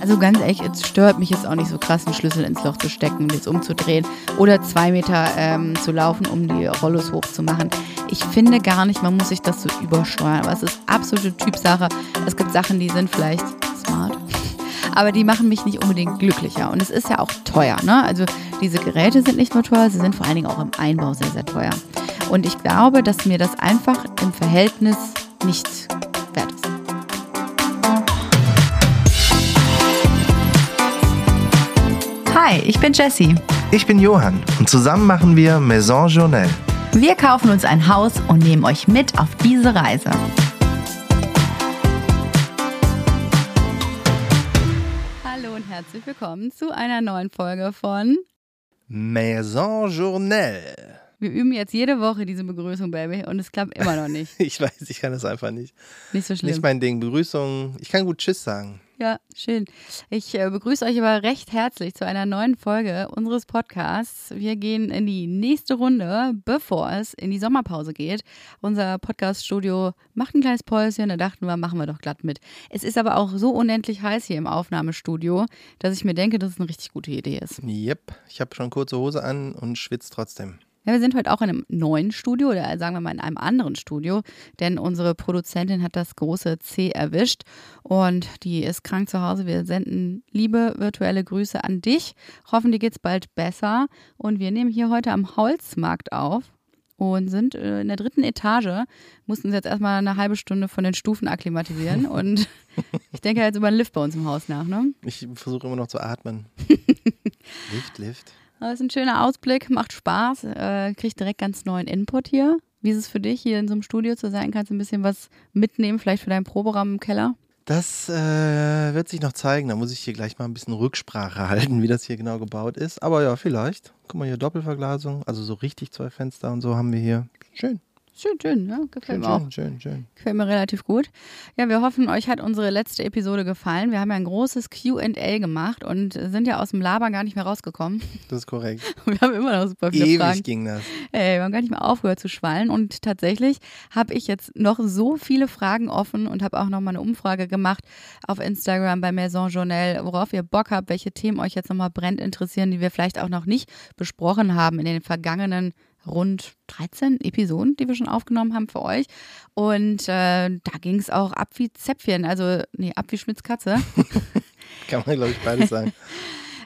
Also ganz ehrlich, es stört mich jetzt auch nicht so krass, einen Schlüssel ins Loch zu stecken und jetzt umzudrehen oder zwei Meter ähm, zu laufen, um die Rollos hochzumachen. Ich finde gar nicht, man muss sich das so übersteuern, aber es ist absolute Typsache. Es gibt Sachen, die sind vielleicht smart, aber die machen mich nicht unbedingt glücklicher. Und es ist ja auch teuer. Ne? Also diese Geräte sind nicht nur teuer, sie sind vor allen Dingen auch im Einbau sehr, sehr teuer. Und ich glaube, dass mir das einfach im Verhältnis nicht Hi, ich bin Jessie. Ich bin Johann und zusammen machen wir Maison Journal. Wir kaufen uns ein Haus und nehmen euch mit auf diese Reise. Hallo und herzlich willkommen zu einer neuen Folge von Maison Journal. Wir üben jetzt jede Woche diese Begrüßung, Baby, und es klappt immer noch nicht. ich weiß, ich kann das einfach nicht. Nicht so schlimm. Nicht mein Ding. Begrüßung. Ich kann gut Tschüss sagen. Ja, schön. Ich äh, begrüße euch aber recht herzlich zu einer neuen Folge unseres Podcasts. Wir gehen in die nächste Runde, bevor es in die Sommerpause geht. Unser Podcast-Studio macht ein kleines Päuschen, da dachten wir, machen wir doch glatt mit. Es ist aber auch so unendlich heiß hier im Aufnahmestudio, dass ich mir denke, dass es eine richtig gute Idee ist. Yep, ich habe schon kurze Hose an und schwitze trotzdem. Ja, wir sind heute auch in einem neuen Studio oder sagen wir mal in einem anderen Studio, denn unsere Produzentin hat das große C erwischt und die ist krank zu Hause. Wir senden liebe virtuelle Grüße an dich. Hoffen, dir geht's bald besser. Und wir nehmen hier heute am Holzmarkt auf und sind äh, in der dritten Etage, mussten uns jetzt erstmal eine halbe Stunde von den Stufen akklimatisieren und ich denke jetzt über einen Lift bei uns im Haus nach, ne? Ich versuche immer noch zu atmen. Lift, Lift. Das ist ein schöner Ausblick, macht Spaß, äh, kriegt direkt ganz neuen Input hier. Wie ist es für dich, hier in so einem Studio zu sein? Kannst du ein bisschen was mitnehmen, vielleicht für deinen Proberaum im Keller? Das äh, wird sich noch zeigen. Da muss ich hier gleich mal ein bisschen Rücksprache halten, wie das hier genau gebaut ist. Aber ja, vielleicht. Guck mal hier, Doppelverglasung. Also so richtig zwei Fenster und so haben wir hier. Schön. Schön, schön, ja, gefällt Schön, mir auch. schön, schön, schön. Gefällt mir relativ gut. Ja, wir hoffen, euch hat unsere letzte Episode gefallen. Wir haben ja ein großes QA gemacht und sind ja aus dem Labern gar nicht mehr rausgekommen. Das ist korrekt. Wir haben immer noch super viele Ewig Fragen. ging das. Ey, wir haben gar nicht mehr aufgehört zu schwallen und tatsächlich habe ich jetzt noch so viele Fragen offen und habe auch noch mal eine Umfrage gemacht auf Instagram bei Maison Journal, worauf ihr Bock habt, welche Themen euch jetzt nochmal brennt interessieren, die wir vielleicht auch noch nicht besprochen haben in den vergangenen rund 13 Episoden, die wir schon aufgenommen haben für euch. Und äh, da ging es auch ab wie Zäpfchen, also nee, ab wie Schmitz Katze. Kann man, glaube ich, beides sagen.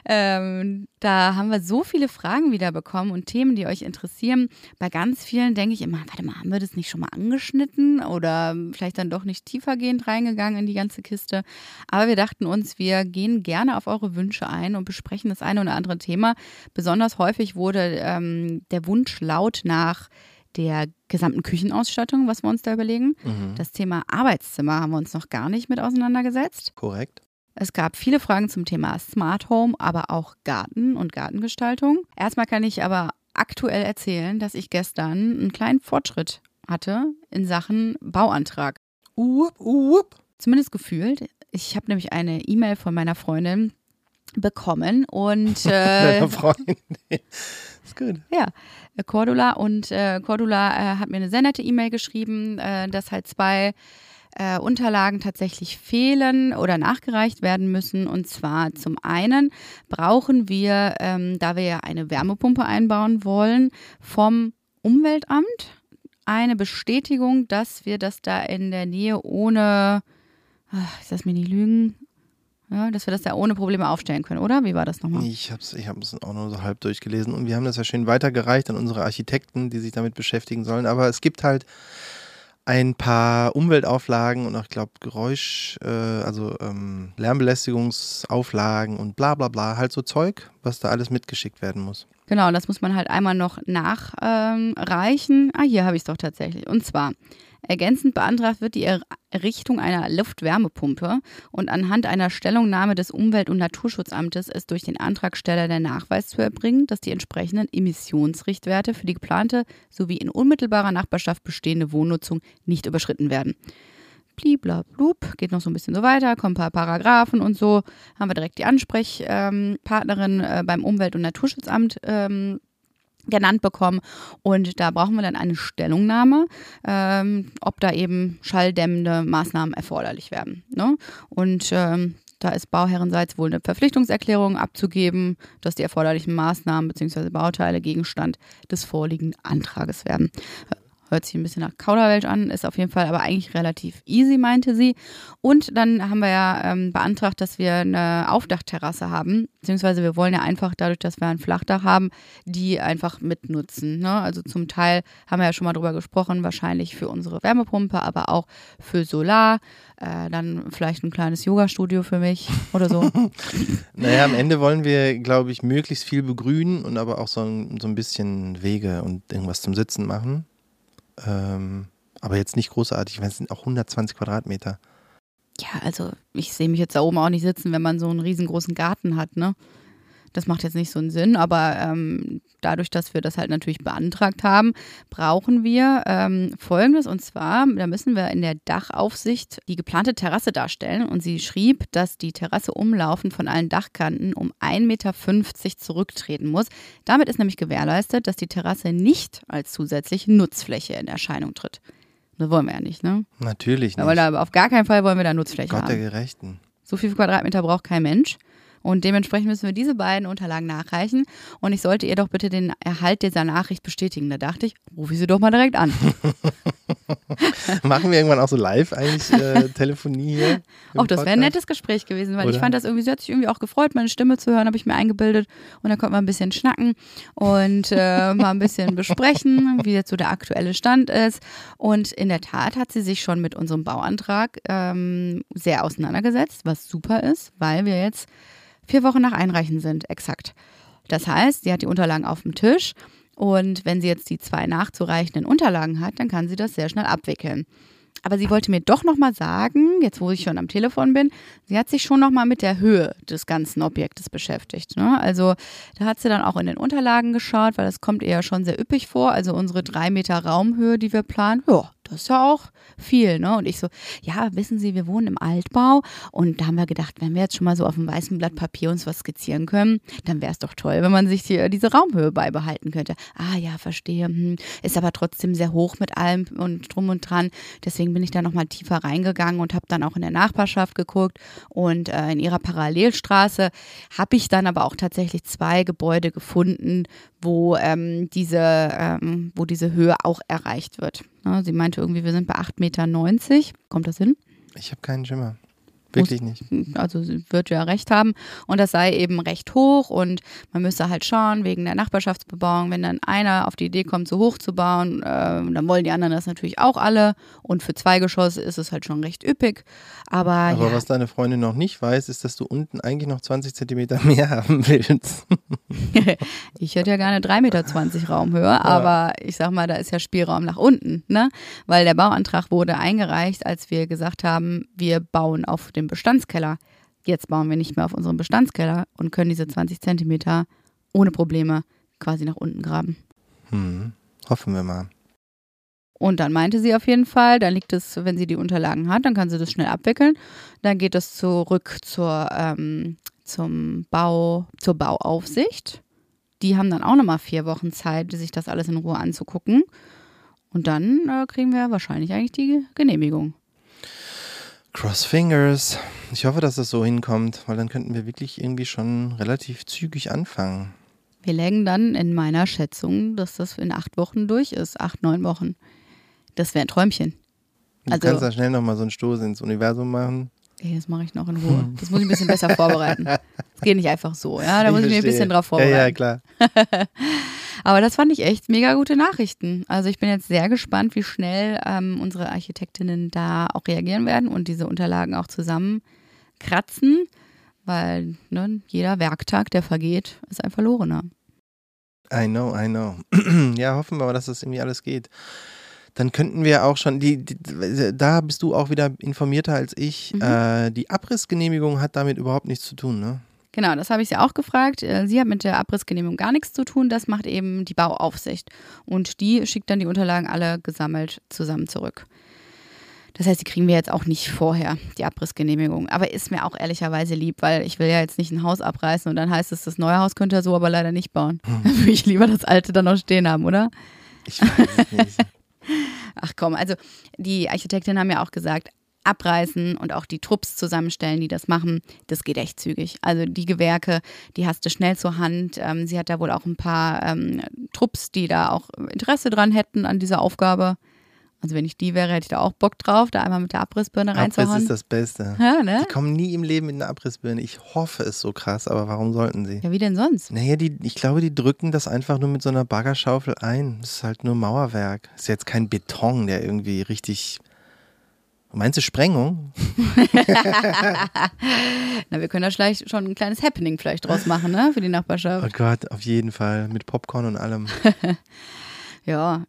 Ähm, da haben wir so viele Fragen wieder bekommen und Themen, die euch interessieren. Bei ganz vielen denke ich immer, warte mal, haben wir das nicht schon mal angeschnitten oder vielleicht dann doch nicht tiefergehend reingegangen in die ganze Kiste. Aber wir dachten uns, wir gehen gerne auf eure Wünsche ein und besprechen das eine oder andere Thema. Besonders häufig wurde ähm, der Wunsch laut nach der gesamten Küchenausstattung, was wir uns da überlegen. Mhm. Das Thema Arbeitszimmer haben wir uns noch gar nicht mit auseinandergesetzt. Korrekt. Es gab viele Fragen zum Thema Smart Home, aber auch Garten und Gartengestaltung. Erstmal kann ich aber aktuell erzählen, dass ich gestern einen kleinen Fortschritt hatte in Sachen Bauantrag. Uup, uup. Zumindest gefühlt. Ich habe nämlich eine E-Mail von meiner Freundin bekommen und äh, Deiner Freundin. ist gut. Ja, Cordula. Und äh, Cordula äh, hat mir eine sehr nette E-Mail geschrieben, äh, dass halt zwei äh, Unterlagen tatsächlich fehlen oder nachgereicht werden müssen. Und zwar zum einen brauchen wir, ähm, da wir ja eine Wärmepumpe einbauen wollen, vom Umweltamt eine Bestätigung, dass wir das da in der Nähe ohne, ach, ich lass mir nicht lügen, ja, dass wir das da ohne Probleme aufstellen können, oder? Wie war das nochmal? Ich habe es ich auch nur so halb durchgelesen und wir haben das ja schön weitergereicht an unsere Architekten, die sich damit beschäftigen sollen. Aber es gibt halt ein paar Umweltauflagen und auch, ich glaube, Geräusch, äh, also ähm, Lärmbelästigungsauflagen und bla bla bla, halt so Zeug, was da alles mitgeschickt werden muss. Genau, das muss man halt einmal noch nachreichen. ah, hier habe ich es doch tatsächlich. Und zwar, ergänzend beantragt wird die Errichtung einer Luftwärmepumpe und anhand einer Stellungnahme des Umwelt- und Naturschutzamtes ist durch den Antragsteller der Nachweis zu erbringen, dass die entsprechenden Emissionsrichtwerte für die geplante sowie in unmittelbarer Nachbarschaft bestehende Wohnnutzung nicht überschritten werden. Bliblablub, geht noch so ein bisschen so weiter, kommen ein paar Paragraphen und so. Haben wir direkt die Ansprechpartnerin äh, beim Umwelt- und Naturschutzamt ähm, genannt bekommen. Und da brauchen wir dann eine Stellungnahme, ähm, ob da eben schalldämmende Maßnahmen erforderlich werden. Ne? Und ähm, Da ist bauherrenseits wohl eine Verpflichtungserklärung abzugeben, dass die erforderlichen Maßnahmen bzw. Bauteile Gegenstand des vorliegenden Antrages werden. Hört sich ein bisschen nach Kauderwelsch an, ist auf jeden Fall aber eigentlich relativ easy, meinte sie. Und dann haben wir ja ähm, beantragt, dass wir eine Aufdachterrasse haben, beziehungsweise wir wollen ja einfach dadurch, dass wir ein Flachdach haben, die einfach mitnutzen. Ne? Also zum Teil haben wir ja schon mal drüber gesprochen, wahrscheinlich für unsere Wärmepumpe, aber auch für Solar. Äh, dann vielleicht ein kleines Yoga-Studio für mich oder so. naja, am Ende wollen wir, glaube ich, möglichst viel begrünen und aber auch so ein, so ein bisschen Wege und irgendwas zum Sitzen machen. Ähm, aber jetzt nicht großartig, weil es sind auch 120 Quadratmeter. Ja, also ich sehe mich jetzt da oben auch nicht sitzen, wenn man so einen riesengroßen Garten hat, ne? Das macht jetzt nicht so einen Sinn, aber ähm, dadurch, dass wir das halt natürlich beantragt haben, brauchen wir ähm, Folgendes. Und zwar, da müssen wir in der Dachaufsicht die geplante Terrasse darstellen. Und sie schrieb, dass die Terrasse umlaufend von allen Dachkanten um 1,50 Meter zurücktreten muss. Damit ist nämlich gewährleistet, dass die Terrasse nicht als zusätzliche Nutzfläche in Erscheinung tritt. Das wollen wir ja nicht, ne? Natürlich nicht. Aber da, auf gar keinen Fall wollen wir da Nutzfläche Gott haben. der Gerechten. So viel Quadratmeter braucht kein Mensch. Und dementsprechend müssen wir diese beiden Unterlagen nachreichen. Und ich sollte ihr doch bitte den Erhalt dieser Nachricht bestätigen. Da dachte ich, rufe ich sie doch mal direkt an. Machen wir irgendwann auch so live eigentlich äh, Telefonie hier? Auch das wäre ein nettes Gespräch gewesen, weil Oder? ich fand das irgendwie, sie hat sich irgendwie auch gefreut, meine Stimme zu hören, habe ich mir eingebildet. Und dann konnte man ein bisschen schnacken und äh, mal ein bisschen besprechen, wie jetzt so der aktuelle Stand ist. Und in der Tat hat sie sich schon mit unserem Bauantrag ähm, sehr auseinandergesetzt, was super ist, weil wir jetzt vier Wochen nach Einreichen sind, exakt. Das heißt, sie hat die Unterlagen auf dem Tisch und wenn sie jetzt die zwei nachzureichenden Unterlagen hat, dann kann sie das sehr schnell abwickeln. Aber sie wollte mir doch nochmal sagen, jetzt wo ich schon am Telefon bin, sie hat sich schon nochmal mit der Höhe des ganzen Objektes beschäftigt. Ne? Also da hat sie dann auch in den Unterlagen geschaut, weil das kommt ihr ja schon sehr üppig vor. Also unsere drei Meter Raumhöhe, die wir planen, ja, das ist ja auch viel, ne? Und ich so, ja, wissen Sie, wir wohnen im Altbau und da haben wir gedacht, wenn wir jetzt schon mal so auf einem weißen Blatt Papier uns was skizzieren können, dann wäre es doch toll, wenn man sich die, diese Raumhöhe beibehalten könnte. Ah ja, verstehe. Hm. Ist aber trotzdem sehr hoch mit allem und drum und dran. Deswegen bin ich da nochmal tiefer reingegangen und habe dann auch in der Nachbarschaft geguckt und äh, in ihrer Parallelstraße habe ich dann aber auch tatsächlich zwei Gebäude gefunden, wo ähm, diese, ähm, wo diese Höhe auch erreicht wird. Ja, sie meinte irgendwie, wir sind bei 8,90 Meter. Kommt das hin? Ich habe keinen Schimmer. Wirklich nicht. Also sie wird ja recht haben. Und das sei eben recht hoch und man müsse halt schauen, wegen der Nachbarschaftsbebauung, wenn dann einer auf die Idee kommt, so hoch zu bauen, äh, dann wollen die anderen das natürlich auch alle. Und für zwei Geschosse ist es halt schon recht üppig. Aber, Aber ja. was deine Freundin noch nicht weiß, ist, dass du unten eigentlich noch 20 Zentimeter mehr haben willst. ich hätte ja gerne 3,20 Meter Raumhöhe, ja. aber ich sag mal, da ist ja Spielraum nach unten, ne? Weil der Bauantrag wurde eingereicht, als wir gesagt haben, wir bauen auf dem Bestandskeller. Jetzt bauen wir nicht mehr auf unserem Bestandskeller und können diese 20 Zentimeter ohne Probleme quasi nach unten graben. Hm. Hoffen wir mal. Und dann meinte sie auf jeden Fall, dann liegt es, wenn sie die Unterlagen hat, dann kann sie das schnell abwickeln. Dann geht es zurück zur, ähm, zum Bau, zur Bauaufsicht. Die haben dann auch nochmal vier Wochen Zeit, sich das alles in Ruhe anzugucken. Und dann äh, kriegen wir wahrscheinlich eigentlich die Genehmigung. Cross Fingers. Ich hoffe, dass das so hinkommt, weil dann könnten wir wirklich irgendwie schon relativ zügig anfangen. Wir lägen dann in meiner Schätzung, dass das in acht Wochen durch ist. Acht, neun Wochen. Das wäre ein Träumchen. Du also, kannst da schnell nochmal so einen Stoß ins Universum machen. Okay, das mache ich noch in Ruhe. Das muss ich ein bisschen besser vorbereiten. Das geht nicht einfach so, ja. Da ich muss ich mich ein bisschen drauf vorbereiten. Ja, ja, klar. Aber das fand ich echt mega gute Nachrichten. Also ich bin jetzt sehr gespannt, wie schnell ähm, unsere Architektinnen da auch reagieren werden und diese Unterlagen auch zusammenkratzen, weil ne, jeder Werktag, der vergeht, ist ein verlorener. I know, I know. ja, hoffen wir mal, dass das irgendwie alles geht dann könnten wir auch schon, die, die, da bist du auch wieder informierter als ich. Mhm. Äh, die Abrissgenehmigung hat damit überhaupt nichts zu tun, ne? Genau, das habe ich sie auch gefragt. Äh, sie hat mit der Abrissgenehmigung gar nichts zu tun. Das macht eben die Bauaufsicht. Und die schickt dann die Unterlagen alle gesammelt zusammen zurück. Das heißt, die kriegen wir jetzt auch nicht vorher, die Abrissgenehmigung. Aber ist mir auch ehrlicherweise lieb, weil ich will ja jetzt nicht ein Haus abreißen und dann heißt es, das neue Haus könnte er so aber leider nicht bauen. Hm. Dann würde ich lieber das alte dann noch stehen haben, oder? Ich weiß es nicht. Ach komm, also die Architektinnen haben ja auch gesagt, abreißen und auch die Trupps zusammenstellen, die das machen, das geht echt zügig. Also die Gewerke, die hast du schnell zur Hand. Ähm, sie hat da wohl auch ein paar ähm, Trupps, die da auch Interesse dran hätten an dieser Aufgabe. Also wenn ich die wäre, hätte ich da auch Bock drauf, da einmal mit der Abrissbirne reinzuhauen. Abriss ist das Beste. Ja, ne? Die kommen nie im Leben mit einer Abrissbirne. Ich hoffe es so krass, aber warum sollten sie? Ja, wie denn sonst? Naja, die, ich glaube, die drücken das einfach nur mit so einer Baggerschaufel ein. Das ist halt nur Mauerwerk. Das ist jetzt kein Beton, der irgendwie richtig. Meinst du Sprengung? Na, wir können da vielleicht schon ein kleines Happening vielleicht draus machen, ne? Für die Nachbarschaft. Oh Gott, auf jeden Fall. Mit Popcorn und allem. Ja.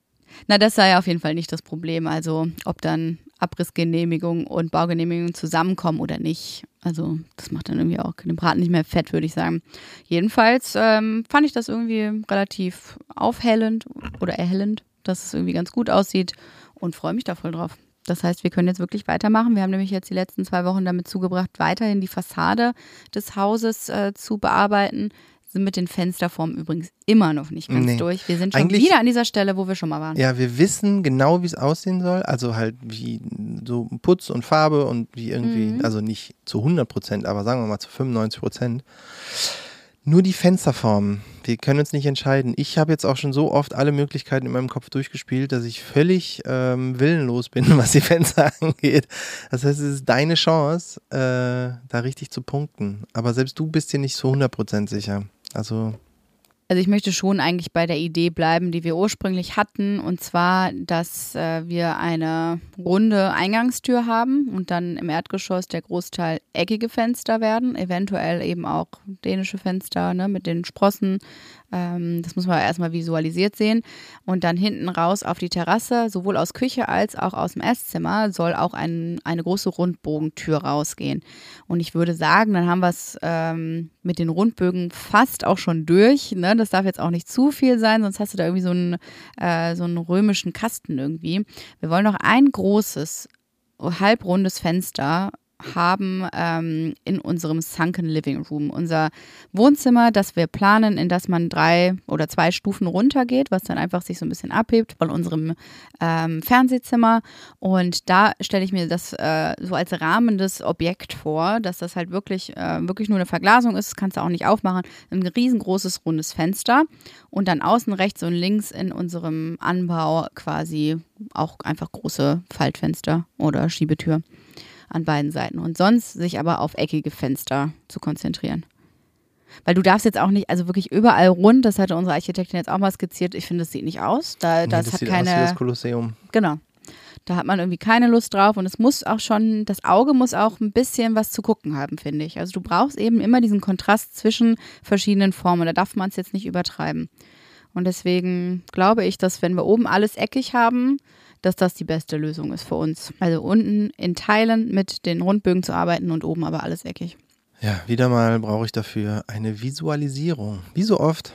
Na, das sei auf jeden Fall nicht das Problem. Also, ob dann Abrissgenehmigung und Baugenehmigung zusammenkommen oder nicht. Also, das macht dann irgendwie auch den Braten nicht mehr fett, würde ich sagen. Jedenfalls ähm, fand ich das irgendwie relativ aufhellend oder erhellend, dass es irgendwie ganz gut aussieht und freue mich da voll drauf. Das heißt, wir können jetzt wirklich weitermachen. Wir haben nämlich jetzt die letzten zwei Wochen damit zugebracht, weiterhin die Fassade des Hauses äh, zu bearbeiten. Sind mit den Fensterformen übrigens immer noch nicht ganz Nee. durch. Wir sind schon Eigentlich- wieder an dieser Stelle, wo wir schon mal waren. Ja, wir wissen genau, wie es aussehen soll. Also halt wie so Putz und Farbe und wie irgendwie, Mhm. also nicht zu 100 Prozent, aber sagen wir mal zu 95 Prozent. Nur die Fensterformen. Wir können uns nicht entscheiden. Ich habe jetzt auch schon so oft alle Möglichkeiten in meinem Kopf durchgespielt, dass ich völlig ähm, willenlos bin, was die Fenster angeht. Das heißt, es ist deine Chance, äh, da richtig zu punkten. Aber selbst du bist dir nicht zu 100 Prozent sicher. Also Also ich möchte schon eigentlich bei der Idee bleiben, die wir ursprünglich hatten, und zwar, dass äh, wir eine runde Eingangstür haben und dann im Erdgeschoss der Großteil eckige Fenster werden, eventuell eben auch dänische Fenster ne, mit den Sprossen. Ähm, das muss man erstmal visualisiert sehen. Und dann hinten raus auf die Terrasse, sowohl aus Küche als auch aus dem Esszimmer, soll auch ein, eine große Rundbogentür rausgehen. Und ich würde sagen, dann haben wir es ähm, mit den Rundbögen fast auch schon durch. Ne? Das darf jetzt auch nicht zu viel sein, sonst hast du da irgendwie so einen, äh, so einen römischen Kasten irgendwie. Wir wollen noch ein großes, halbrundes Fenster haben ähm, in unserem Sunken Living Room. Unser Wohnzimmer, das wir planen, in das man drei oder zwei Stufen runtergeht, was dann einfach sich so ein bisschen abhebt von unserem ähm, Fernsehzimmer. Und da stelle ich mir das äh, so als rahmendes Objekt vor, dass das halt wirklich, äh, wirklich nur eine Verglasung ist. Das kannst du auch nicht aufmachen. Ein riesengroßes rundes Fenster und dann außen rechts und links in unserem Anbau quasi auch einfach große Faltfenster oder Schiebetür an beiden Seiten. Und sonst sich aber auf eckige Fenster zu konzentrieren. Weil du darfst jetzt auch nicht, also wirklich überall rund, das hatte unsere Architektin jetzt auch mal skizziert, ich finde, das sieht nicht aus. Da, nee, das, das hat sieht aus wie keine. das Kolosseum. Genau. Da hat man irgendwie keine Lust drauf und es muss auch schon, das Auge muss auch ein bisschen was zu gucken haben, finde ich. Also du brauchst eben immer diesen Kontrast zwischen verschiedenen Formen. Da darf man es jetzt nicht übertreiben. Und deswegen glaube ich, dass wenn wir oben alles eckig haben, dass das die beste Lösung ist für uns. Also unten in Teilen mit den Rundbögen zu arbeiten und oben aber alles eckig. Ja, wieder mal brauche ich dafür eine Visualisierung. Wie so oft.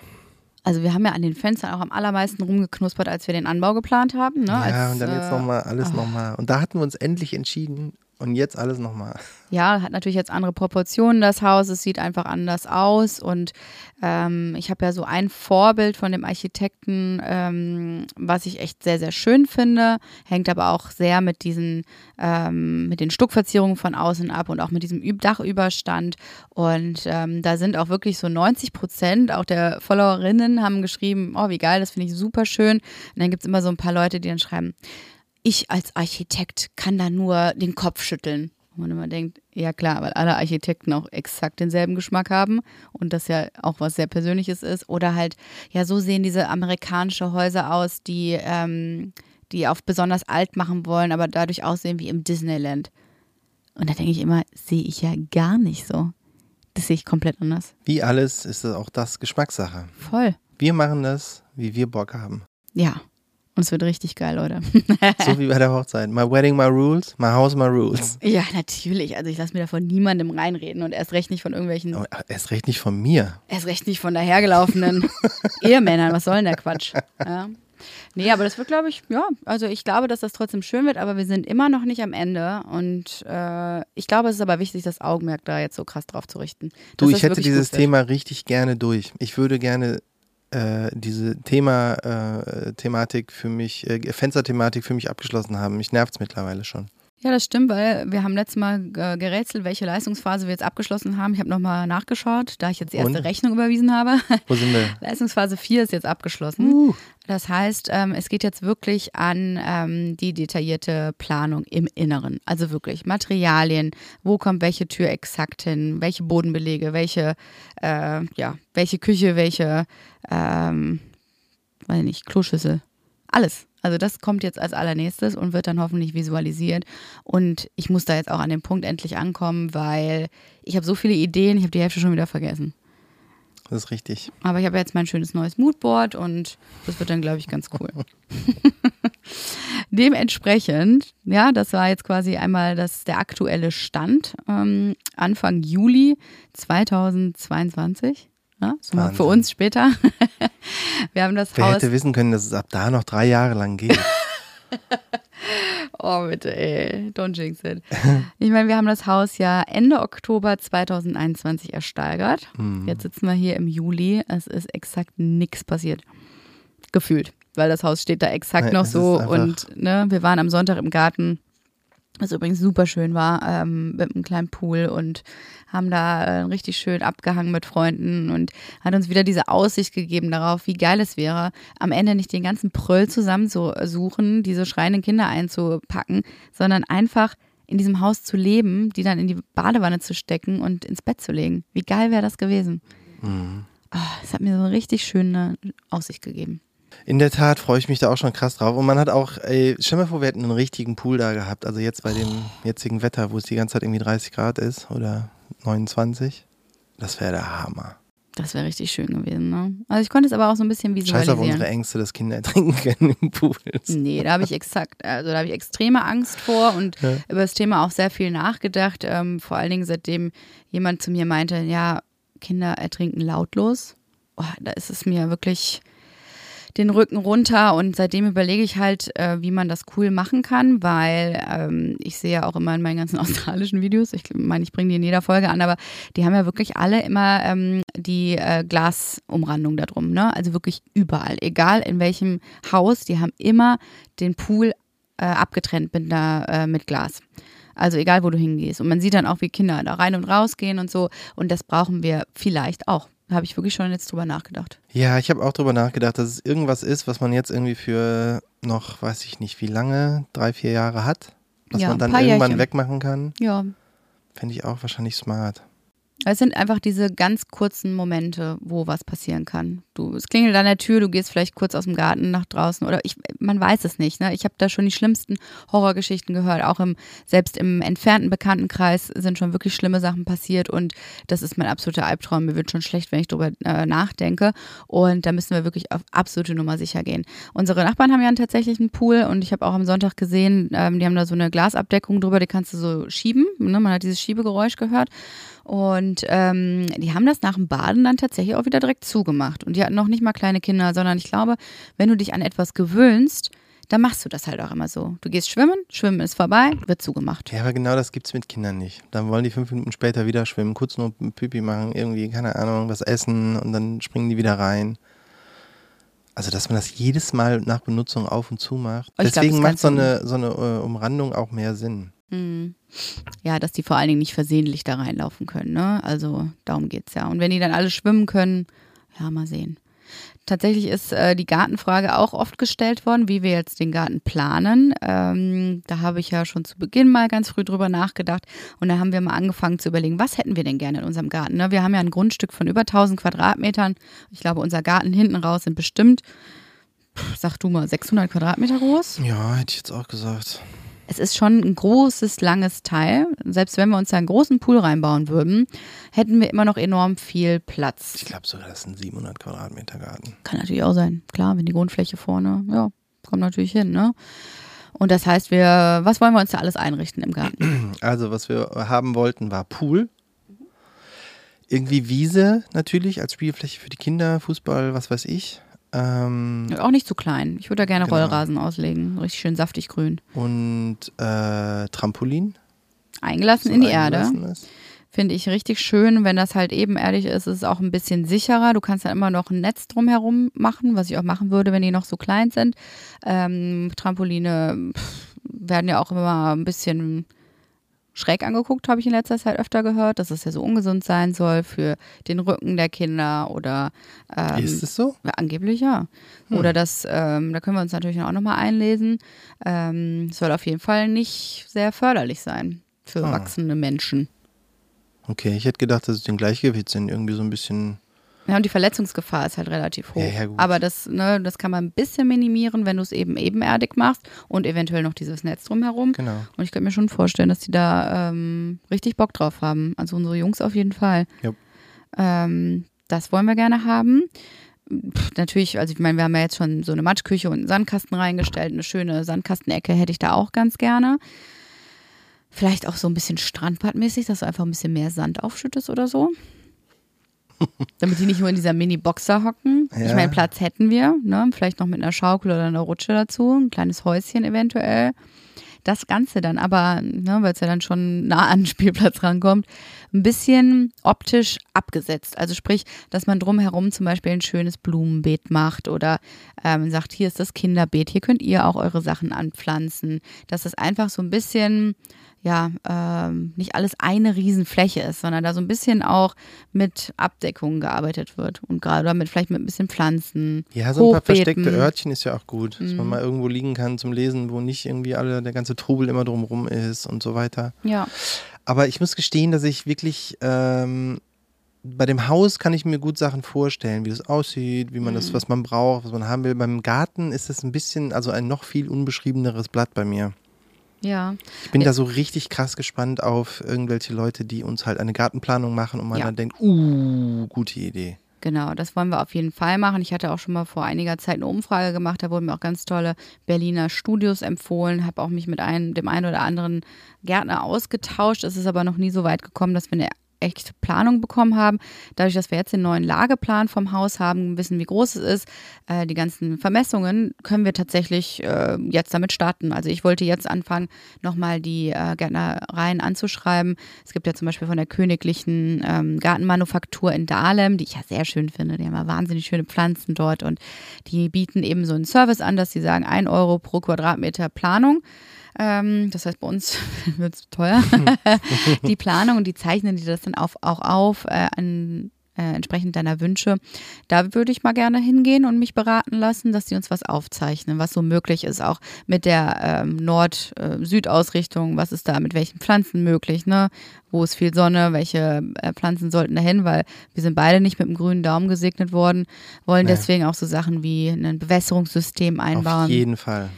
Also wir haben ja an den Fenstern auch am allermeisten rumgeknuspert, als wir den Anbau geplant haben. Ne? ja, als, und dann jetzt äh, nochmal alles oh. nochmal. Und da hatten wir uns endlich entschieden. Und jetzt alles nochmal. Ja, hat natürlich jetzt andere Proportionen, das Haus. Es sieht einfach anders aus. Und ähm, ich habe ja so ein Vorbild von dem Architekten, ähm, was ich echt sehr, sehr schön finde. Hängt aber auch sehr mit diesen, ähm, mit den Stuckverzierungen von außen ab und auch mit diesem Üb Dachüberstand. Und ähm, da sind auch wirklich so 90 Prozent auch der Followerinnen haben geschrieben, oh, wie geil, das finde ich super schön. Und dann gibt es immer so ein paar Leute, die dann schreiben, ich als Architekt kann da nur den Kopf schütteln. Wo man immer denkt, ja klar, weil alle Architekten auch exakt denselben Geschmack haben und das ja auch was sehr Persönliches ist. Oder halt, ja, so sehen diese amerikanische Häuser aus, die, ähm, die auf besonders alt machen wollen, aber dadurch aussehen wie im Disneyland. Und da denke ich immer, sehe ich ja gar nicht so. Das sehe ich komplett anders. Wie alles ist das auch das Geschmackssache. Voll. Wir machen das, wie wir Bock haben. Ja. Und es wird richtig geil, Leute. So wie bei der Hochzeit. My wedding, my rules, my house, my rules. Ja, natürlich. Also ich lasse mir da von niemandem reinreden und erst recht nicht von irgendwelchen, Aber erst recht nicht von mir. erst recht nicht von dahergelaufenen Ehemännern. Was soll denn der Quatsch? Ja. Nee, aber das wird, glaube ich, ja, also ich glaube, dass das trotzdem schön wird, aber wir sind immer noch nicht am Ende und äh, ich glaube, es ist aber wichtig, das Augenmerk da jetzt so krass drauf zu richten. Du, ich hätte dieses. Thema richtig gerne durch. Ich würde gerne äh, diese Thema, äh, Thematik für mich, äh, Fensterthematik für mich abgeschlossen haben. Mich nervt es mittlerweile schon. Ja, das stimmt, weil wir haben letztes Mal gerätselt, welche Leistungsphase wir jetzt abgeschlossen haben. Ich habe nochmal nachgeschaut, da ich jetzt die erste Und? Rechnung überwiesen habe. Wo sind wir? Leistungsphase 4 ist jetzt abgeschlossen. Uh. Das heißt, ähm, es geht jetzt wirklich an ähm, die detaillierte Planung im Inneren. Also wirklich Materialien, wo kommt welche Tür exakt hin, welche Bodenbelege, welche, äh, ja, welche Küche, welche, ähm, weiß ich nicht, Kloschüssel. Alles. Also das kommt jetzt als allernächstes und wird dann hoffentlich visualisiert. Und ich muss da jetzt auch an den Punkt endlich ankommen, weil ich habe so viele Ideen, ich habe die Hälfte schon wieder vergessen. Das ist richtig. Aber ich habe jetzt mein schönes neues Moodboard und das wird dann, glaube ich, ganz cool. Dementsprechend, ja, das war jetzt quasi einmal das, der aktuelle Stand. Ähm, Anfang Juli 2022. Ja, so mal für uns später. Wir haben das Wer Haus. hätte wissen können, dass es ab da noch drei Jahre lang geht? Oh, bitte, ey, don't jinx it. Ich meine, wir haben das Haus ja Ende Oktober 2021 ersteigert. Mhm. Jetzt sitzen wir hier im Juli. Es ist exakt nichts passiert. Gefühlt. Weil das Haus steht da exakt Nee, noch so. Und ne, wir waren am Sonntag im Garten, was übrigens super schön war, ähm, mit einem kleinen Pool und haben da äh, richtig schön abgehangen mit Freunden und hat uns wieder diese Aussicht gegeben darauf, wie geil es wäre, am Ende nicht den ganzen Pröll zusammenzusuchen, diese schreienden Kinder einzupacken, sondern einfach in diesem Haus zu leben, die dann in die Badewanne zu stecken und ins Bett zu legen. Wie geil wäre das gewesen? Mhm. Ah, Es hat mir so eine richtig schöne Aussicht gegeben. In der Tat freue ich mich da auch schon krass drauf. Und man hat auch, ey, stell mal vor, wir hätten einen richtigen Pool da gehabt. Also jetzt bei dem jetzigen Wetter, wo es die ganze Zeit irgendwie 30 Grad ist oder 29. Das wäre der Hammer. Das wäre richtig schön gewesen. Ne? Also ich konnte es aber auch so ein bisschen Scheiß visualisieren. auf unsere Ängste, dass Kinder ertrinken können im Pool. Nee, da habe ich exakt, also da habe ich extreme Angst vor und Ja. über das Thema auch sehr viel nachgedacht. Ähm, vor allen Dingen, seitdem jemand zu mir meinte, ja, Kinder ertrinken lautlos. Oh, da ist es mir wirklich den Rücken runter und seitdem überlege ich halt, äh, wie man das cool machen kann, weil ähm, ich sehe ja auch immer in meinen ganzen australischen Videos, ich meine, ich bringe die in jeder Folge an, aber die haben ja wirklich alle immer ähm, die äh, Glasumrandung da drum, ne? Also wirklich überall, egal in welchem Haus, die haben immer den Pool äh, abgetrennt mit, einer, äh, mit Glas. Also egal, wo du hingehst. Und man sieht dann auch, wie Kinder da rein und raus gehen und so. Und das brauchen wir vielleicht auch. Habe ich wirklich schon jetzt drüber nachgedacht. Ja, ich habe auch drüber nachgedacht, dass es irgendwas ist, was man jetzt irgendwie für noch, weiß ich nicht wie lange, drei, vier Jahre hat. Was Ja, man dann irgendwann Jährchen. wegmachen kann. Ja, Fände ich auch wahrscheinlich smart. Es sind einfach diese ganz kurzen Momente, wo was passieren kann. Du, es klingelt an der Tür, du gehst vielleicht kurz aus dem Garten nach draußen oder ich, man weiß es nicht. Ne? Ich habe da schon die schlimmsten Horrorgeschichten gehört. Auch im, selbst im entfernten Bekanntenkreis sind schon wirklich schlimme Sachen passiert und das ist mein absoluter Albtraum. Mir wird schon schlecht, wenn ich drüber äh, nachdenke. Und da müssen wir wirklich auf absolute Nummer sicher gehen. Unsere Nachbarn haben ja einen tatsächlichen Pool und ich habe auch am Sonntag gesehen, ähm, die haben da so eine Glasabdeckung drüber, die kannst du so schieben. Ne? Man hat dieses Schiebegeräusch gehört. Und ähm, die haben das nach dem Baden dann tatsächlich auch wieder direkt zugemacht. Und die hatten noch nicht mal kleine Kinder, sondern ich glaube, wenn du dich an etwas gewöhnst, dann machst du das halt auch immer so. Du gehst schwimmen, Schwimmen ist vorbei, wird zugemacht. Ja, aber genau das gibt's mit Kindern nicht. Dann wollen die fünf Minuten später wieder schwimmen, kurz nur Pipi machen, irgendwie, keine Ahnung, was essen und dann springen die wieder rein. Also, dass man das jedes Mal nach Benutzung auf und zu macht. Glaub, Deswegen das macht so eine, so eine äh, Umrandung auch mehr Sinn. Hm. Ja, dass die vor allen Dingen nicht versehentlich da reinlaufen können. Ne? Also darum geht's ja. Und wenn die dann alle schwimmen können, ja, mal sehen. Tatsächlich ist äh, die Gartenfrage auch oft gestellt worden, wie wir jetzt den Garten planen. Ähm, da habe ich ja schon zu Beginn mal ganz früh drüber nachgedacht und da haben wir mal angefangen zu überlegen, was hätten wir denn gerne in unserem Garten. Ne? Wir haben ja ein Grundstück von über 1000 Quadratmetern. Ich glaube, unser Garten hinten raus sind bestimmt, sag du mal, 600 Quadratmeter groß. Ja, hätte ich jetzt auch gesagt. Es ist schon ein großes, langes Teil. Selbst wenn wir uns da einen großen Pool reinbauen würden, hätten wir immer noch enorm viel Platz. Ich glaube sogar, das ist ein 700 Quadratmeter Garten. Kann natürlich auch sein. Klar, wenn die Grundfläche vorne, ja, kommt natürlich hin, ne? Und das heißt, wir, was wollen wir uns da alles einrichten im Garten? Also, was wir haben wollten, war Pool. Irgendwie Wiese natürlich als Spielfläche für die Kinder, Fußball, was weiß ich. Ähm, Auch nicht zu klein. Ich würde da gerne Genau. Rollrasen auslegen. Richtig schön saftig grün. und äh, Trampolin. Eingelassen in die Erde. eingelassen ist. Finde ich richtig schön. Wenn das halt ebenerdig ist, ist es auch ein bisschen sicherer. Du kannst dann immer noch ein Netz drumherum machen, was ich auch machen würde, wenn die noch so klein sind. Ähm, Trampoline, pff, werden ja auch immer ein bisschen schräg angeguckt, habe ich in letzter Zeit öfter gehört, dass es ja so ungesund sein soll für den Rücken der Kinder oder ähm, Ist es so? angeblich ja. Hm. Oder das, ähm, da können wir uns natürlich auch nochmal einlesen. Ähm, soll auf jeden Fall nicht sehr förderlich sein für Ah. wachsende Menschen. Okay, ich hätte gedacht, dass es den Gleichgewichtssinn irgendwie so ein bisschen. Ja, und die Verletzungsgefahr ist halt relativ hoch. Ja, ja. Aber das, ne, das kann man ein bisschen minimieren, wenn du es eben ebenerdig machst und eventuell noch dieses Netz drumherum. Genau. Und ich könnte mir schon vorstellen, dass die da ähm, richtig Bock drauf haben. Also unsere Jungs auf jeden Fall. Jupp. Ähm, das wollen wir gerne haben. Pff, natürlich, also ich meine, wir haben ja jetzt schon so eine Matschküche und einen Sandkasten reingestellt. Eine schöne Sandkastenecke hätte ich da auch ganz gerne. Vielleicht auch so ein bisschen Strandbadmäßig, dass du einfach ein bisschen mehr Sand aufschüttest oder so. Damit die nicht nur in dieser Mini-Box da hocken. Ich Ja. meine, Platz hätten wir, ne? Vielleicht noch mit einer Schaukel oder einer Rutsche dazu, ein kleines Häuschen eventuell. Das Ganze dann aber, ne, weil es ja dann schon nah an den Spielplatz rankommt, ein bisschen optisch abgesetzt. Also sprich, dass man drumherum zum Beispiel ein schönes Blumenbeet macht oder ähm, sagt, hier ist das Kinderbeet, hier könnt ihr auch eure Sachen anpflanzen. Dass es einfach so ein bisschen, ja, ähm, nicht alles eine Riesenfläche ist, sondern da so ein bisschen auch mit Abdeckungen gearbeitet wird. Und gerade damit vielleicht mit ein bisschen Pflanzen. Ja, so ein paar versteckte Örtchen ist ja auch gut, dass man Mhm. mal irgendwo liegen kann zum Lesen, wo nicht irgendwie alle, der ganze Trubel immer drumrum ist und so weiter. Ja. Aber ich muss gestehen, dass ich wirklich ähm, bei dem Haus kann ich mir gut Sachen vorstellen, wie das aussieht, wie man Mhm. das, was man braucht, was man haben will. Beim Garten ist es ein bisschen, also ein noch viel unbeschriebeneres Blatt bei mir. Ja. Ich bin Ja. da so richtig krass gespannt auf irgendwelche Leute, die uns halt eine Gartenplanung machen und man Ja. dann denkt, uh, gute Idee. Genau, das wollen wir auf jeden Fall machen. Ich hatte auch schon mal vor einiger Zeit eine Umfrage gemacht, da wurden mir auch ganz tolle Berliner Studios empfohlen, habe auch mich mit einem, dem einen oder anderen Gärtner ausgetauscht. Es ist aber noch nie so weit gekommen, dass wir eine echte Planung bekommen haben. Dadurch, dass wir jetzt den neuen Lageplan vom Haus haben, wissen, wie groß es ist, äh, die ganzen Vermessungen, können wir tatsächlich äh, jetzt damit starten. Also ich wollte jetzt anfangen, nochmal die äh, Gärtnereien anzuschreiben. Es gibt ja zum Beispiel von der Königlichen ähm, Gartenmanufaktur in Dahlem, die ich ja sehr schön finde. Die haben ja wahnsinnig schöne Pflanzen dort und die bieten eben so einen Service an, dass sie sagen, ein Euro pro Quadratmeter Planung. Ähm, das heißt, bei uns wird es teuer. die Planung und die zeichnen die das dann auf, auch auf äh, an, äh, entsprechend deiner Wünsche. Da würde ich mal gerne hingehen und mich beraten lassen, dass die uns was aufzeichnen, was so möglich ist, auch mit der ähm, Nord-Süd-Ausrichtung. was ist da mit welchen Pflanzen möglich, ne? Wo ist viel Sonne, welche äh, Pflanzen sollten dahin, weil wir sind beide nicht mit dem grünen Daumen gesegnet worden, wollen Nee. deswegen auch so Sachen wie ein Bewässerungssystem einbauen Auf jeden Fall.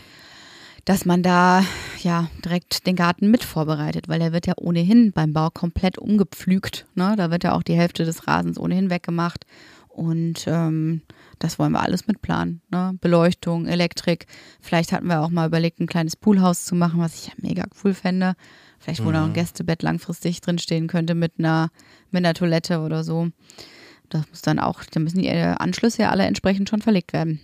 Dass man da ja direkt den Garten mit vorbereitet, weil der wird ja ohnehin beim Bau komplett umgepflügt. Ne? Da wird ja auch die Hälfte des Rasens ohnehin weggemacht. Und ähm, das wollen wir alles mitplanen. Ne? Beleuchtung, Elektrik. Vielleicht hatten wir auch mal überlegt, ein kleines Poolhaus zu machen, was ich ja mega cool fände. Vielleicht, wo da ein Gästebett langfristig drinstehen könnte mit einer, mit einer Toilette oder so. Das muss dann auch, da müssen die äh, Anschlüsse ja alle entsprechend schon verlegt werden.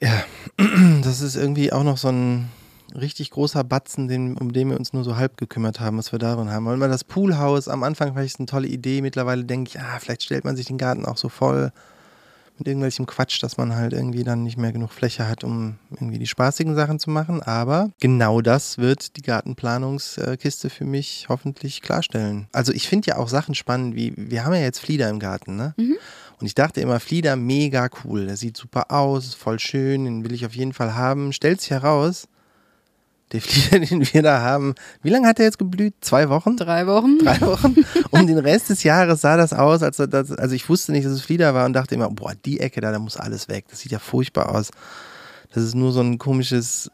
Ja, das ist irgendwie auch noch so ein richtig großer Batzen, den, um den wir uns nur so halb gekümmert haben, was wir darin haben. Weil man das Poolhaus, am Anfang ich eine tolle Idee, mittlerweile denke ich, ah, vielleicht stellt man sich den Garten auch so voll mit irgendwelchem Quatsch, dass man halt irgendwie dann nicht mehr genug Fläche hat, um irgendwie die spaßigen Sachen zu machen. Aber genau das wird die Gartenplanungskiste für mich hoffentlich klarstellen. Also ich finde ja auch Sachen spannend, wie wir haben ja jetzt Flieder im Garten, ne? Mhm. Und ich dachte immer, Flieder mega cool. Der sieht super aus, ist voll schön, den will ich auf jeden Fall haben. Stellt sich heraus, der Flieder, den wir da haben, wie lange hat der jetzt geblüht? Zwei Wochen? Drei Wochen. Drei Wochen? Um den Rest des Jahres sah das aus, als das, also ich wusste nicht, dass es Flieder war und dachte immer, boah, die Ecke da, da muss alles weg. Das sieht ja furchtbar aus. Das ist nur so ein komisches,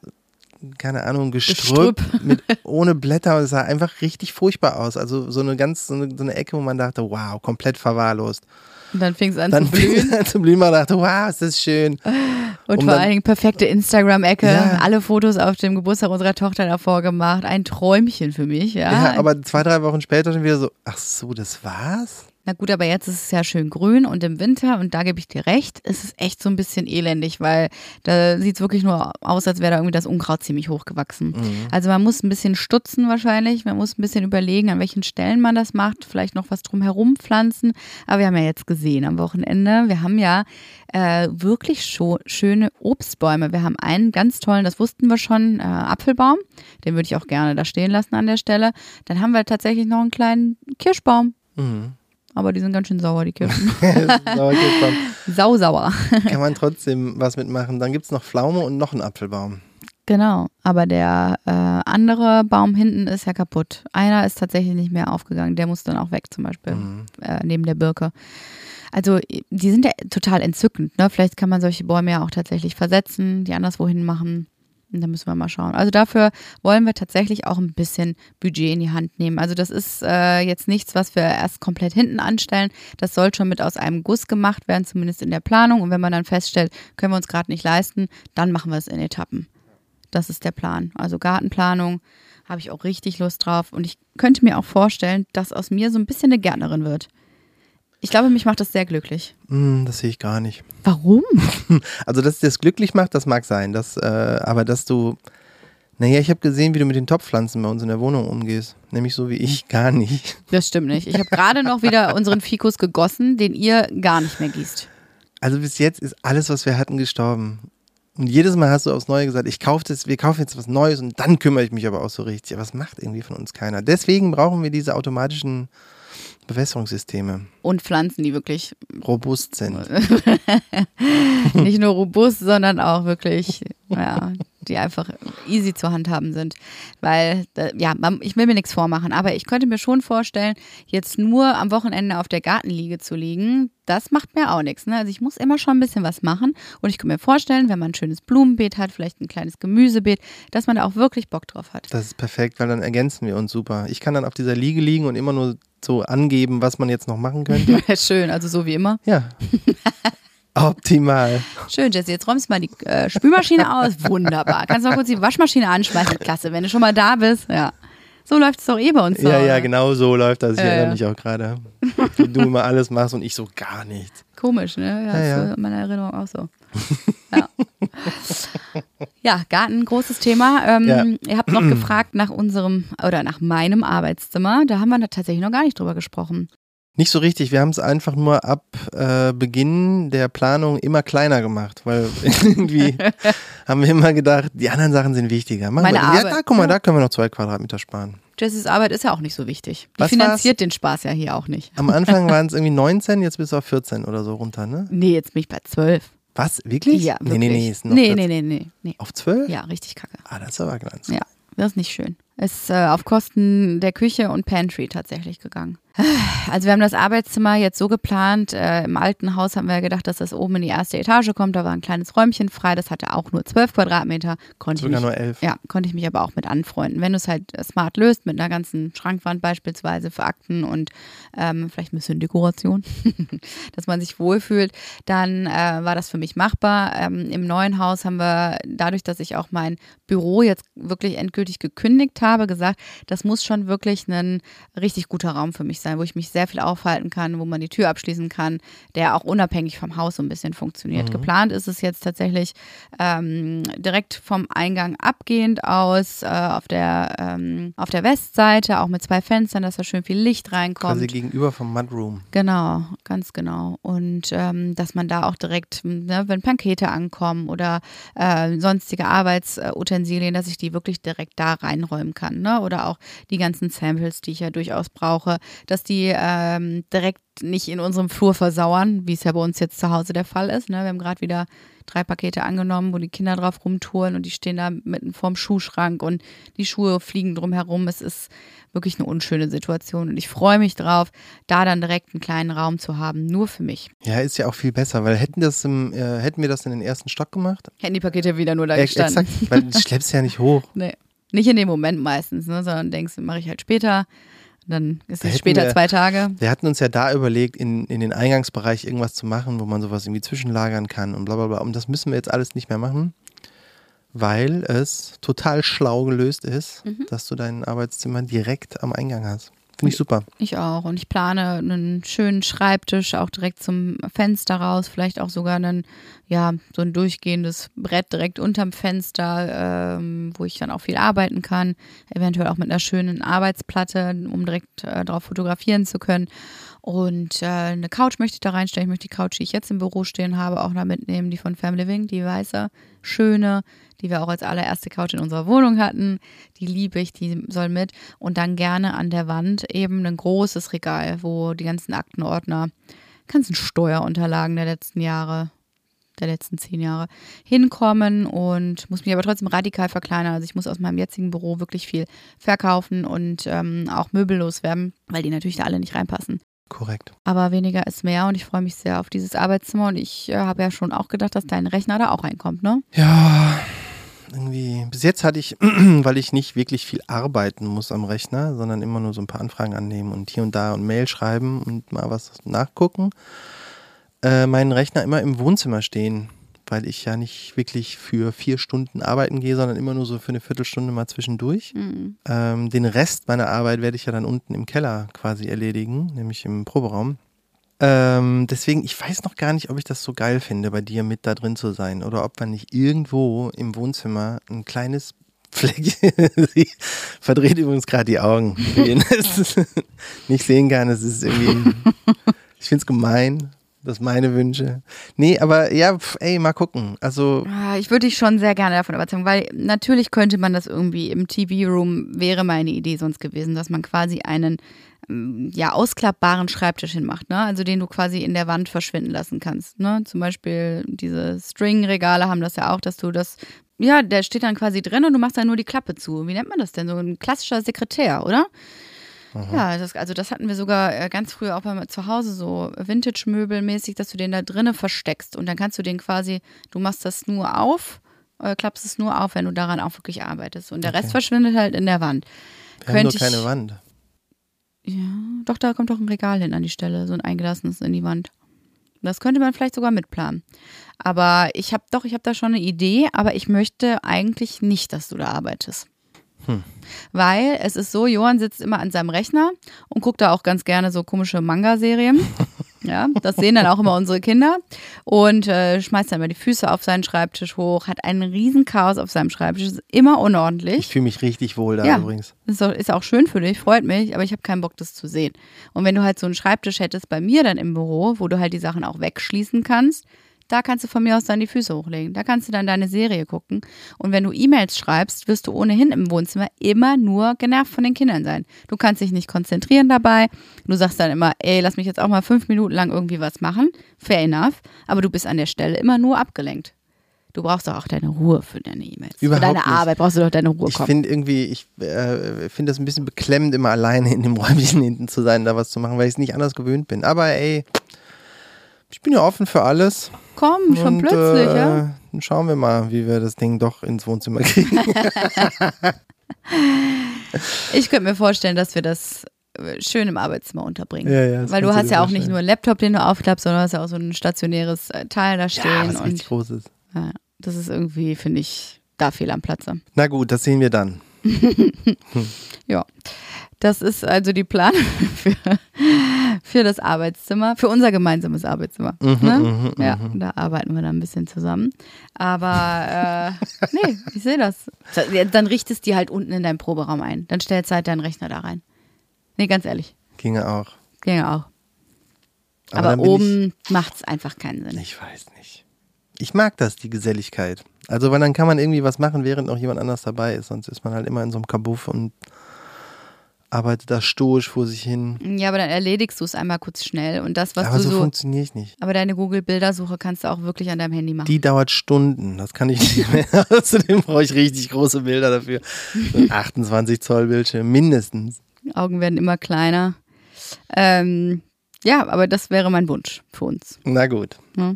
keine Ahnung, Gestrüpp, mit, ohne Blätter und es sah einfach richtig furchtbar aus. Also so eine ganz, so eine, so eine Ecke, wo man dachte, wow, komplett verwahrlost. Und dann fing es an Dann zu blühen. es an zu blühen, man dachte, wow, ist das schön. Und um vor dann- allen Dingen perfekte Instagram-Ecke. Ja. Alle Fotos auf dem Geburtstag unserer Tochter davor gemacht. Ein Träumchen für mich, ja. Ja, aber zwei, drei Wochen später schon wieder so, ach so, das war's? Na gut, aber jetzt ist es ja schön grün und im Winter, und da gebe ich dir recht, ist es echt so ein bisschen elendig, weil da sieht es wirklich nur aus, als wäre da irgendwie das Unkraut ziemlich hochgewachsen. Mhm. Also man muss ein bisschen stutzen wahrscheinlich, man muss ein bisschen überlegen, an welchen Stellen man das macht, vielleicht noch was drumherum pflanzen. Aber wir haben ja jetzt gesehen am Wochenende, wir haben ja äh, wirklich schöne Obstbäume. Wir haben einen ganz tollen, das wussten wir schon, äh, Apfelbaum. Den würde ich auch gerne da stehen lassen an der Stelle. Dann haben wir tatsächlich noch einen kleinen Kirschbaum. Mhm. Aber die sind ganz schön sauer, die Kirschen. Sauerkirschbaum. Sausauer. Kann man trotzdem was mitmachen. Dann gibt es noch Pflaume und noch einen Apfelbaum. Genau. Aber der äh, andere Baum hinten ist ja kaputt. Einer ist tatsächlich nicht mehr aufgegangen. Der muss dann auch weg, zum Beispiel, Mhm. äh, neben der Birke. Also, die sind ja total entzückend. Ne? Vielleicht kann man solche Bäume ja auch tatsächlich versetzen, die anderswohin machen. Und da müssen wir mal schauen. Also dafür wollen wir tatsächlich auch ein bisschen Budget in die Hand nehmen. Also das ist äh, jetzt nichts, was wir erst komplett hinten anstellen. Das soll schon mit aus einem Guss gemacht werden, zumindest in der Planung. Und wenn man dann feststellt, können wir uns gerade nicht leisten, dann machen wir es in Etappen. Das ist der Plan. Also Gartenplanung habe ich auch richtig Lust drauf. Und ich könnte mir auch vorstellen, dass aus mir so ein bisschen eine Gärtnerin wird. Ich glaube, mich macht das sehr glücklich. Hm, das sehe ich gar nicht. Warum? Also, dass dir das glücklich macht, das mag sein. Das, äh, aber dass du. Naja, ich habe gesehen, wie du mit den Topfpflanzen bei uns in der Wohnung umgehst. Nämlich so wie ich gar nicht. Das stimmt nicht. Ich habe gerade noch wieder unseren Fikus gegossen, den ihr gar nicht mehr gießt. Also bis jetzt ist alles, was wir hatten, gestorben. Und jedes Mal hast du aufs Neue gesagt, ich kaufe das, wir kaufen jetzt was Neues und dann kümmere ich mich aber auch so richtig. Aber das macht irgendwie von uns keiner. Deswegen brauchen wir diese automatischen Bewässerungssysteme. Und Pflanzen, die wirklich Robust sind. nicht nur robust, sondern auch wirklich, ja, die einfach easy zu handhaben sind. Weil, ja, ich will mir nichts vormachen, aber ich könnte mir schon vorstellen, jetzt nur am Wochenende auf der Gartenliege zu liegen, das macht mir auch nichts. Ne? Also ich muss immer schon ein bisschen was machen und ich kann mir vorstellen, wenn man ein schönes Blumenbeet hat, vielleicht ein kleines Gemüsebeet, dass man da auch wirklich Bock drauf hat. Das ist perfekt, weil dann ergänzen wir uns super. Ich kann dann auf dieser Liege liegen und immer nur so angeben, was man jetzt noch machen könnte. Schön, also so wie immer. Ja. Optimal. Schön, Jesse, jetzt räumst du mal die äh, Spülmaschine aus. Wunderbar. Kannst du mal kurz die Waschmaschine anschmeißen? Klasse, wenn du schon mal da bist. Ja. So läuft es doch eh bei uns. Ja, Hause. ja, genau so läuft das. Ich Ja, erinnere mich auch gerade. Wie du immer alles machst und ich so gar nichts. Komisch, ne? Ja, Ja, ist ja. so in meiner Erinnerung auch so. Ja, ja Garten, großes Thema. Ähm, Ja. Ihr habt noch gefragt nach unserem oder nach meinem Arbeitszimmer. Da haben wir da tatsächlich noch gar nicht drüber gesprochen. Nicht so richtig. Wir haben es einfach nur ab äh, Beginn der Planung immer kleiner gemacht, weil irgendwie haben wir immer gedacht, die anderen Sachen sind wichtiger. Machen Meine wir, ja, Arbeit. da, guck mal, Ja. da können wir noch zwei Quadratmeter sparen. Jessys Arbeit ist ja auch nicht so wichtig. Die Was finanziert den Spaß ja hier auch nicht. Am Anfang waren es irgendwie 19, jetzt bist du auf 14 oder so runter, ne? Nee, jetzt bin ich bei zwölf. Was? Wirklich? Ja, nee, wirklich. nee, nee, ist noch nee, 14. nee, nee, nee, nee. Auf 12? Ja, richtig kacke. Ah, das ist aber ganz. Ja, das ist nicht schön. Ist äh, auf Kosten der Küche und Pantry tatsächlich gegangen. Also wir haben das Arbeitszimmer jetzt so geplant. Äh, Im alten Haus haben wir gedacht, dass das oben in die erste Etage kommt. Da war ein kleines Räumchen frei. Das hatte auch nur 12 Quadratmeter. Konnte ich Sogar mich, nur 11. ja, konnte ich mich aber auch mit anfreunden. Wenn du es halt smart löst, mit einer ganzen Schrankwand beispielsweise für Akten und ähm, vielleicht ein bisschen Dekoration, dass man sich wohlfühlt, dann äh, war das für mich machbar. Ähm, Im neuen Haus haben wir, dadurch, dass ich auch mein Büro jetzt wirklich endgültig gekündigt habe, gesagt, das muss schon wirklich ein richtig guter Raum für mich sein, wo ich mich sehr viel aufhalten kann, wo man die Tür abschließen kann, der auch unabhängig vom Haus so ein bisschen funktioniert. Geplant ist es jetzt tatsächlich ähm, direkt vom Eingang abgehend aus, äh, auf, der, ähm, auf der Westseite, auch mit zwei Fenstern, dass da schön viel Licht reinkommt. Quasi gegenüber vom Mudroom. Genau, ganz genau. Und ähm, dass man da auch direkt, ne, wenn Pakete ankommen oder äh, sonstige Arbeitsutensilien, dass ich die wirklich direkt da reinräumen kann. Ne? Oder auch die ganzen Samples, die ich ja durchaus brauche, dass die ähm, direkt nicht in unserem Flur versauern, wie es ja bei uns jetzt zu Hause der Fall ist. Ne? Wir haben gerade wieder drei Pakete angenommen, wo die Kinder drauf rumtouren und die stehen da mitten vorm Schuhschrank und die Schuhe fliegen drum herum. Es ist wirklich eine unschöne Situation und ich freue mich drauf, da dann direkt einen kleinen Raum zu haben, nur für mich. Ja, ist ja auch viel besser, weil hätten, das im, äh, hätten wir das in den ersten Stock gemacht, Hätten die Pakete wieder nur da äh, gestanden. exakt, weil du schleppst ja nicht hoch. Nee. Nicht in dem Moment meistens, ne, sondern denkst, mache ich halt später. Dann ist Da es später wir- zwei Tage. Wir hatten uns ja da überlegt, in, in den Eingangsbereich irgendwas zu machen, wo man sowas irgendwie zwischenlagern kann und bla bla bla. Und das müssen wir jetzt alles nicht mehr machen, weil es total schlau gelöst ist, Mhm. dass du dein Arbeitszimmer direkt am Eingang hast. Finde ich super. Ich auch. Und ich plane einen schönen Schreibtisch auch direkt zum Fenster raus. Vielleicht auch sogar einen, ja, so ein durchgehendes Brett direkt unterm Fenster, ähm, wo ich dann auch viel arbeiten kann. Eventuell auch mit einer schönen Arbeitsplatte, um direkt äh, drauf fotografieren zu können. Und äh, eine Couch möchte ich da reinstellen. Ich möchte die Couch, die ich jetzt im Büro stehen habe, auch noch mitnehmen, die von Family Living, die weiße, schöne, die wir auch als allererste Couch in unserer Wohnung hatten. Die liebe ich, die soll mit. Und dann gerne an der Wand eben ein großes Regal, wo die ganzen Aktenordner, ganzen Steuerunterlagen der letzten Jahre, der letzten zehn Jahre hinkommen und muss mich aber trotzdem radikal verkleinern. Also ich muss aus meinem jetzigen Büro wirklich viel verkaufen und ähm, auch möbellos werden, weil die natürlich da alle nicht reinpassen. Korrekt. Aber weniger ist mehr und ich freue mich sehr auf dieses Arbeitszimmer und ich äh, habe ja schon auch gedacht, dass dein Rechner da auch reinkommt, ne? Ja, irgendwie. Bis jetzt hatte ich, weil ich nicht wirklich viel arbeiten muss am Rechner, sondern immer nur so ein paar Anfragen annehmen und hier und da und Mail schreiben und mal was nachgucken, äh, meinen Rechner immer im Wohnzimmer stehen weil ich ja nicht wirklich für vier Stunden arbeiten gehe, sondern immer nur so für eine Viertelstunde mal zwischendurch. Mhm. Ähm, den Rest meiner Arbeit werde ich ja dann unten im Keller quasi erledigen, nämlich im Proberaum. Ähm, deswegen, ich weiß noch gar nicht, ob ich das so geil finde, bei dir mit da drin zu sein oder ob man nicht irgendwo im Wohnzimmer ein kleines Fleckchen, sie verdreht übrigens gerade die Augen, nicht sehen kann. Es ist irgendwie, ich finde es gemein, das meine Wünsche. Nee, aber ja, pf, ey, mal gucken. Also. Ah, ich würde dich schon sehr gerne davon überzeugen, weil natürlich könnte man das irgendwie im TV-Room, wäre meine Idee sonst gewesen, dass man quasi einen mm, ja, ausklappbaren Schreibtisch hinmacht, ne? Also den du quasi in der Wand verschwinden lassen kannst. Ne? Zum Beispiel diese String-Regale haben das ja auch, dass du das, ja, der steht dann quasi drin und du machst dann nur die Klappe zu. Wie nennt man das denn? So ein klassischer Sekretär, oder? Aha. Ja, das, also das hatten wir sogar äh, ganz früh auch bei zu Hause so Vintage-Möbel-mäßig, dass du den da drinnen versteckst und dann kannst du den quasi, du machst das nur auf, äh, klappst es nur auf, wenn du daran auch wirklich arbeitest und der okay. Rest verschwindet halt in der Wand. Wir Könnte haben doch keine Wand. Ja, doch, da kommt doch ein Regal hin an die Stelle, so ein eingelassenes in die Wand. Das könnte man vielleicht sogar mitplanen. Aber ich habe doch, ich habe da schon eine Idee, aber ich möchte eigentlich nicht, dass du da arbeitest. Hm. Weil es ist so, Johann sitzt immer an seinem Rechner und guckt da auch ganz gerne so komische Manga-Serien. Ja, das sehen dann auch immer unsere Kinder und äh, schmeißt dann immer die Füße auf seinen Schreibtisch hoch, hat einen riesen Chaos auf seinem Schreibtisch, ist immer unordentlich. Ich fühle mich richtig wohl da ja, übrigens. Ist auch, ist auch schön für dich, freut mich, aber ich habe keinen Bock, das zu sehen. Und wenn du halt so einen Schreibtisch hättest bei mir dann im Büro, wo du halt die Sachen auch wegschließen kannst, da kannst du von mir aus dann die Füße hochlegen. Da kannst du dann deine Serie gucken. Und wenn du E-Mails schreibst, wirst du ohnehin im Wohnzimmer immer nur genervt von den Kindern sein. Du kannst dich nicht konzentrieren dabei. Du sagst dann immer, ey, lass mich jetzt auch mal fünf Minuten lang irgendwie was machen. Fair enough. Aber du bist an der Stelle immer nur abgelenkt. Du brauchst doch auch deine Ruhe für deine E-Mails. Für deine nicht. Arbeit brauchst du doch deine Ruhe. Ich finde irgendwie, ich äh, finde das ein bisschen beklemmend, immer alleine in dem Räumchen hinten zu sein, da was zu machen, weil ich es nicht anders gewöhnt bin. Aber ey, ich bin ja offen für alles. Komm, schon Und, plötzlich, äh, ja. Dann schauen wir mal, wie wir das Ding doch ins Wohnzimmer kriegen. ich könnte mir vorstellen, dass wir das äh, schön im Arbeitszimmer unterbringen. Ja, ja, Weil du hast ja auch nicht nur einen Laptop, den du aufklappst, sondern hast ja auch so ein stationäres äh, Teil da stehen. Ja, was und groß ist. Ja, das ist irgendwie, finde ich, da fehl am Platze. Na gut, das sehen wir dann. ja. Das ist also die Planung für, für das Arbeitszimmer, für unser gemeinsames Arbeitszimmer. Mhm, ne? Mhm, ja, mhm. da arbeiten wir dann ein bisschen zusammen. Aber äh, nee, ich sehe das. Dann richtest du die halt unten in deinen Proberaum ein. Dann stellst du halt deinen Rechner da rein. Nee, ganz ehrlich. Ginge auch. Ginge auch. Aber, Aber oben macht es einfach keinen Sinn. Ich weiß nicht. Ich mag das, die Geselligkeit. Also, weil dann kann man irgendwie was machen, während noch jemand anders dabei ist. Sonst ist man halt immer in so einem Kabuff und arbeitet da stoisch vor sich hin. Ja, aber dann erledigst du es einmal kurz schnell und das, was aber du so. so funktioniere ich nicht. Aber deine Google-Bildersuche kannst du auch wirklich an deinem Handy machen. Die dauert Stunden, das kann ich nicht mehr. Außerdem brauche ich richtig große Bilder dafür. 28 Zoll Bildschirm, mindestens. Augen werden immer kleiner. Ähm, ja, aber das wäre mein Wunsch für uns. Na gut. Ja.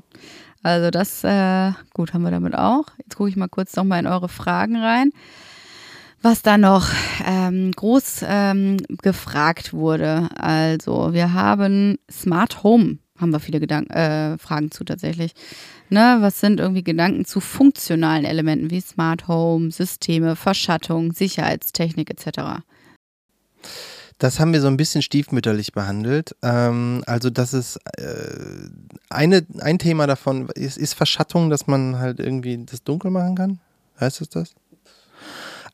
Also das, äh, gut, haben wir damit auch. Jetzt gucke ich mal kurz nochmal in eure Fragen rein was da noch ähm, groß ähm, gefragt wurde. Also wir haben Smart Home, haben wir viele Gedanken, äh, Fragen zu tatsächlich. Ne, was sind irgendwie Gedanken zu funktionalen Elementen wie Smart Home, Systeme, Verschattung, Sicherheitstechnik etc.? Das haben wir so ein bisschen stiefmütterlich behandelt. Ähm, also das ist äh, eine, ein Thema davon ist, ist Verschattung, dass man halt irgendwie das dunkel machen kann. Heißt es das?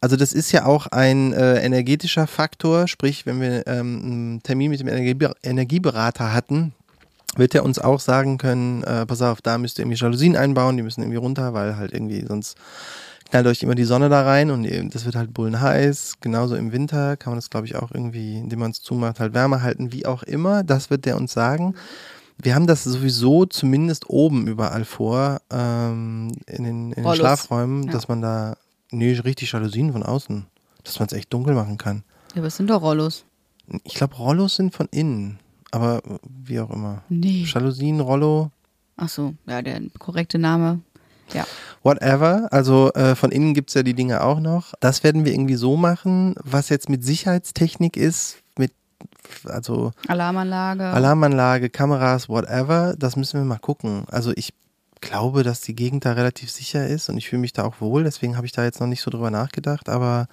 Also das ist ja auch ein äh, energetischer Faktor, sprich, wenn wir ähm, einen Termin mit dem Energie Energieberater hatten, wird er uns auch sagen können, äh, pass auf, da müsst ihr irgendwie Jalousien einbauen, die müssen irgendwie runter, weil halt irgendwie sonst knallt euch immer die Sonne da rein und das wird halt bullenheiß. Genauso im Winter kann man das, glaube ich, auch irgendwie, indem man es zumacht, halt wärmer halten, wie auch immer. Das wird der uns sagen. Wir haben das sowieso zumindest oben überall vor, ähm, in den, in den Schlafräumen, ja. dass man da, nee, richtig Jalousien von außen, dass man es echt dunkel machen kann. Ja, was sind doch Rollos? Ich glaube, Rollos sind von innen, aber wie auch immer. Nee. Jalousien, Rollo. Ach so, ja, der korrekte Name ja. Whatever. Also äh, von innen gibt es ja die Dinge auch noch. Das werden wir irgendwie so machen. Was jetzt mit Sicherheitstechnik ist, mit also Alarmanlage. Alarmanlage, Kameras, whatever, das müssen wir mal gucken. Also ich glaube, dass die Gegend da relativ sicher ist und ich fühle mich da auch wohl, deswegen habe ich da jetzt noch nicht so drüber nachgedacht, aber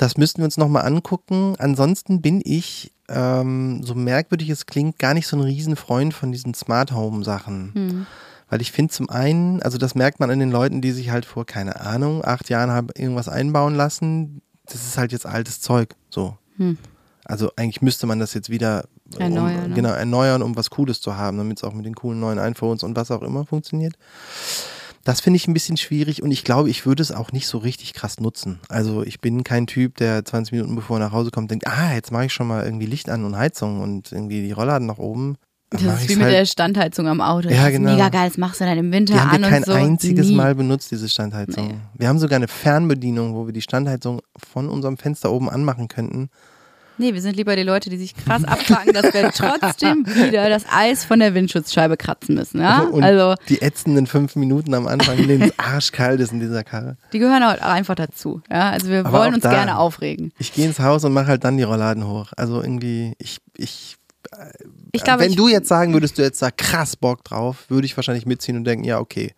das müssten wir uns nochmal angucken. Ansonsten bin ich, ähm, so merkwürdig es klingt, gar nicht so ein Riesenfreund von diesen Smart Home Sachen. Hm. Weil ich finde zum einen, also das merkt man an den Leuten, die sich halt vor, keine Ahnung, acht Jahren haben irgendwas einbauen lassen. Das ist halt jetzt altes Zeug. So. Hm. Also eigentlich müsste man das jetzt wieder erneuern, um, ne? genau, erneuern, um was Cooles zu haben, damit es auch mit den coolen neuen iPhones und was auch immer funktioniert. Das finde ich ein bisschen schwierig und ich glaube, ich würde es auch nicht so richtig krass nutzen. Also ich bin kein Typ, der 20 Minuten bevor er nach Hause kommt, denkt, ah, jetzt mache ich schon mal irgendwie Licht an und Heizung und irgendwie die Rollladen nach oben. Das ist wie mit halt der Standheizung am Auto. Ja, das genau. mega geil, das machst du dann im Winter die haben an wir kein so. einziges Nie. Mal benutzt, diese Standheizung. Nee. Wir haben sogar eine Fernbedienung, wo wir die Standheizung von unserem Fenster oben anmachen könnten. Nee, wir sind lieber die Leute, die sich krass abfacken, dass wir trotzdem wieder das Eis von der Windschutzscheibe kratzen müssen. Ja? Und also, die ätzenden fünf Minuten am Anfang, in denen es arschkalt ist in dieser Karre. Die gehören auch einfach dazu. Ja? Also wir Aber wollen uns da, gerne aufregen. Ich gehe ins Haus und mache halt dann die Rollladen hoch. Also irgendwie, ich, ich ich glaube, wenn du jetzt sagen würdest, du jetzt da krass Bock drauf, würde ich wahrscheinlich mitziehen und denken, ja, okay.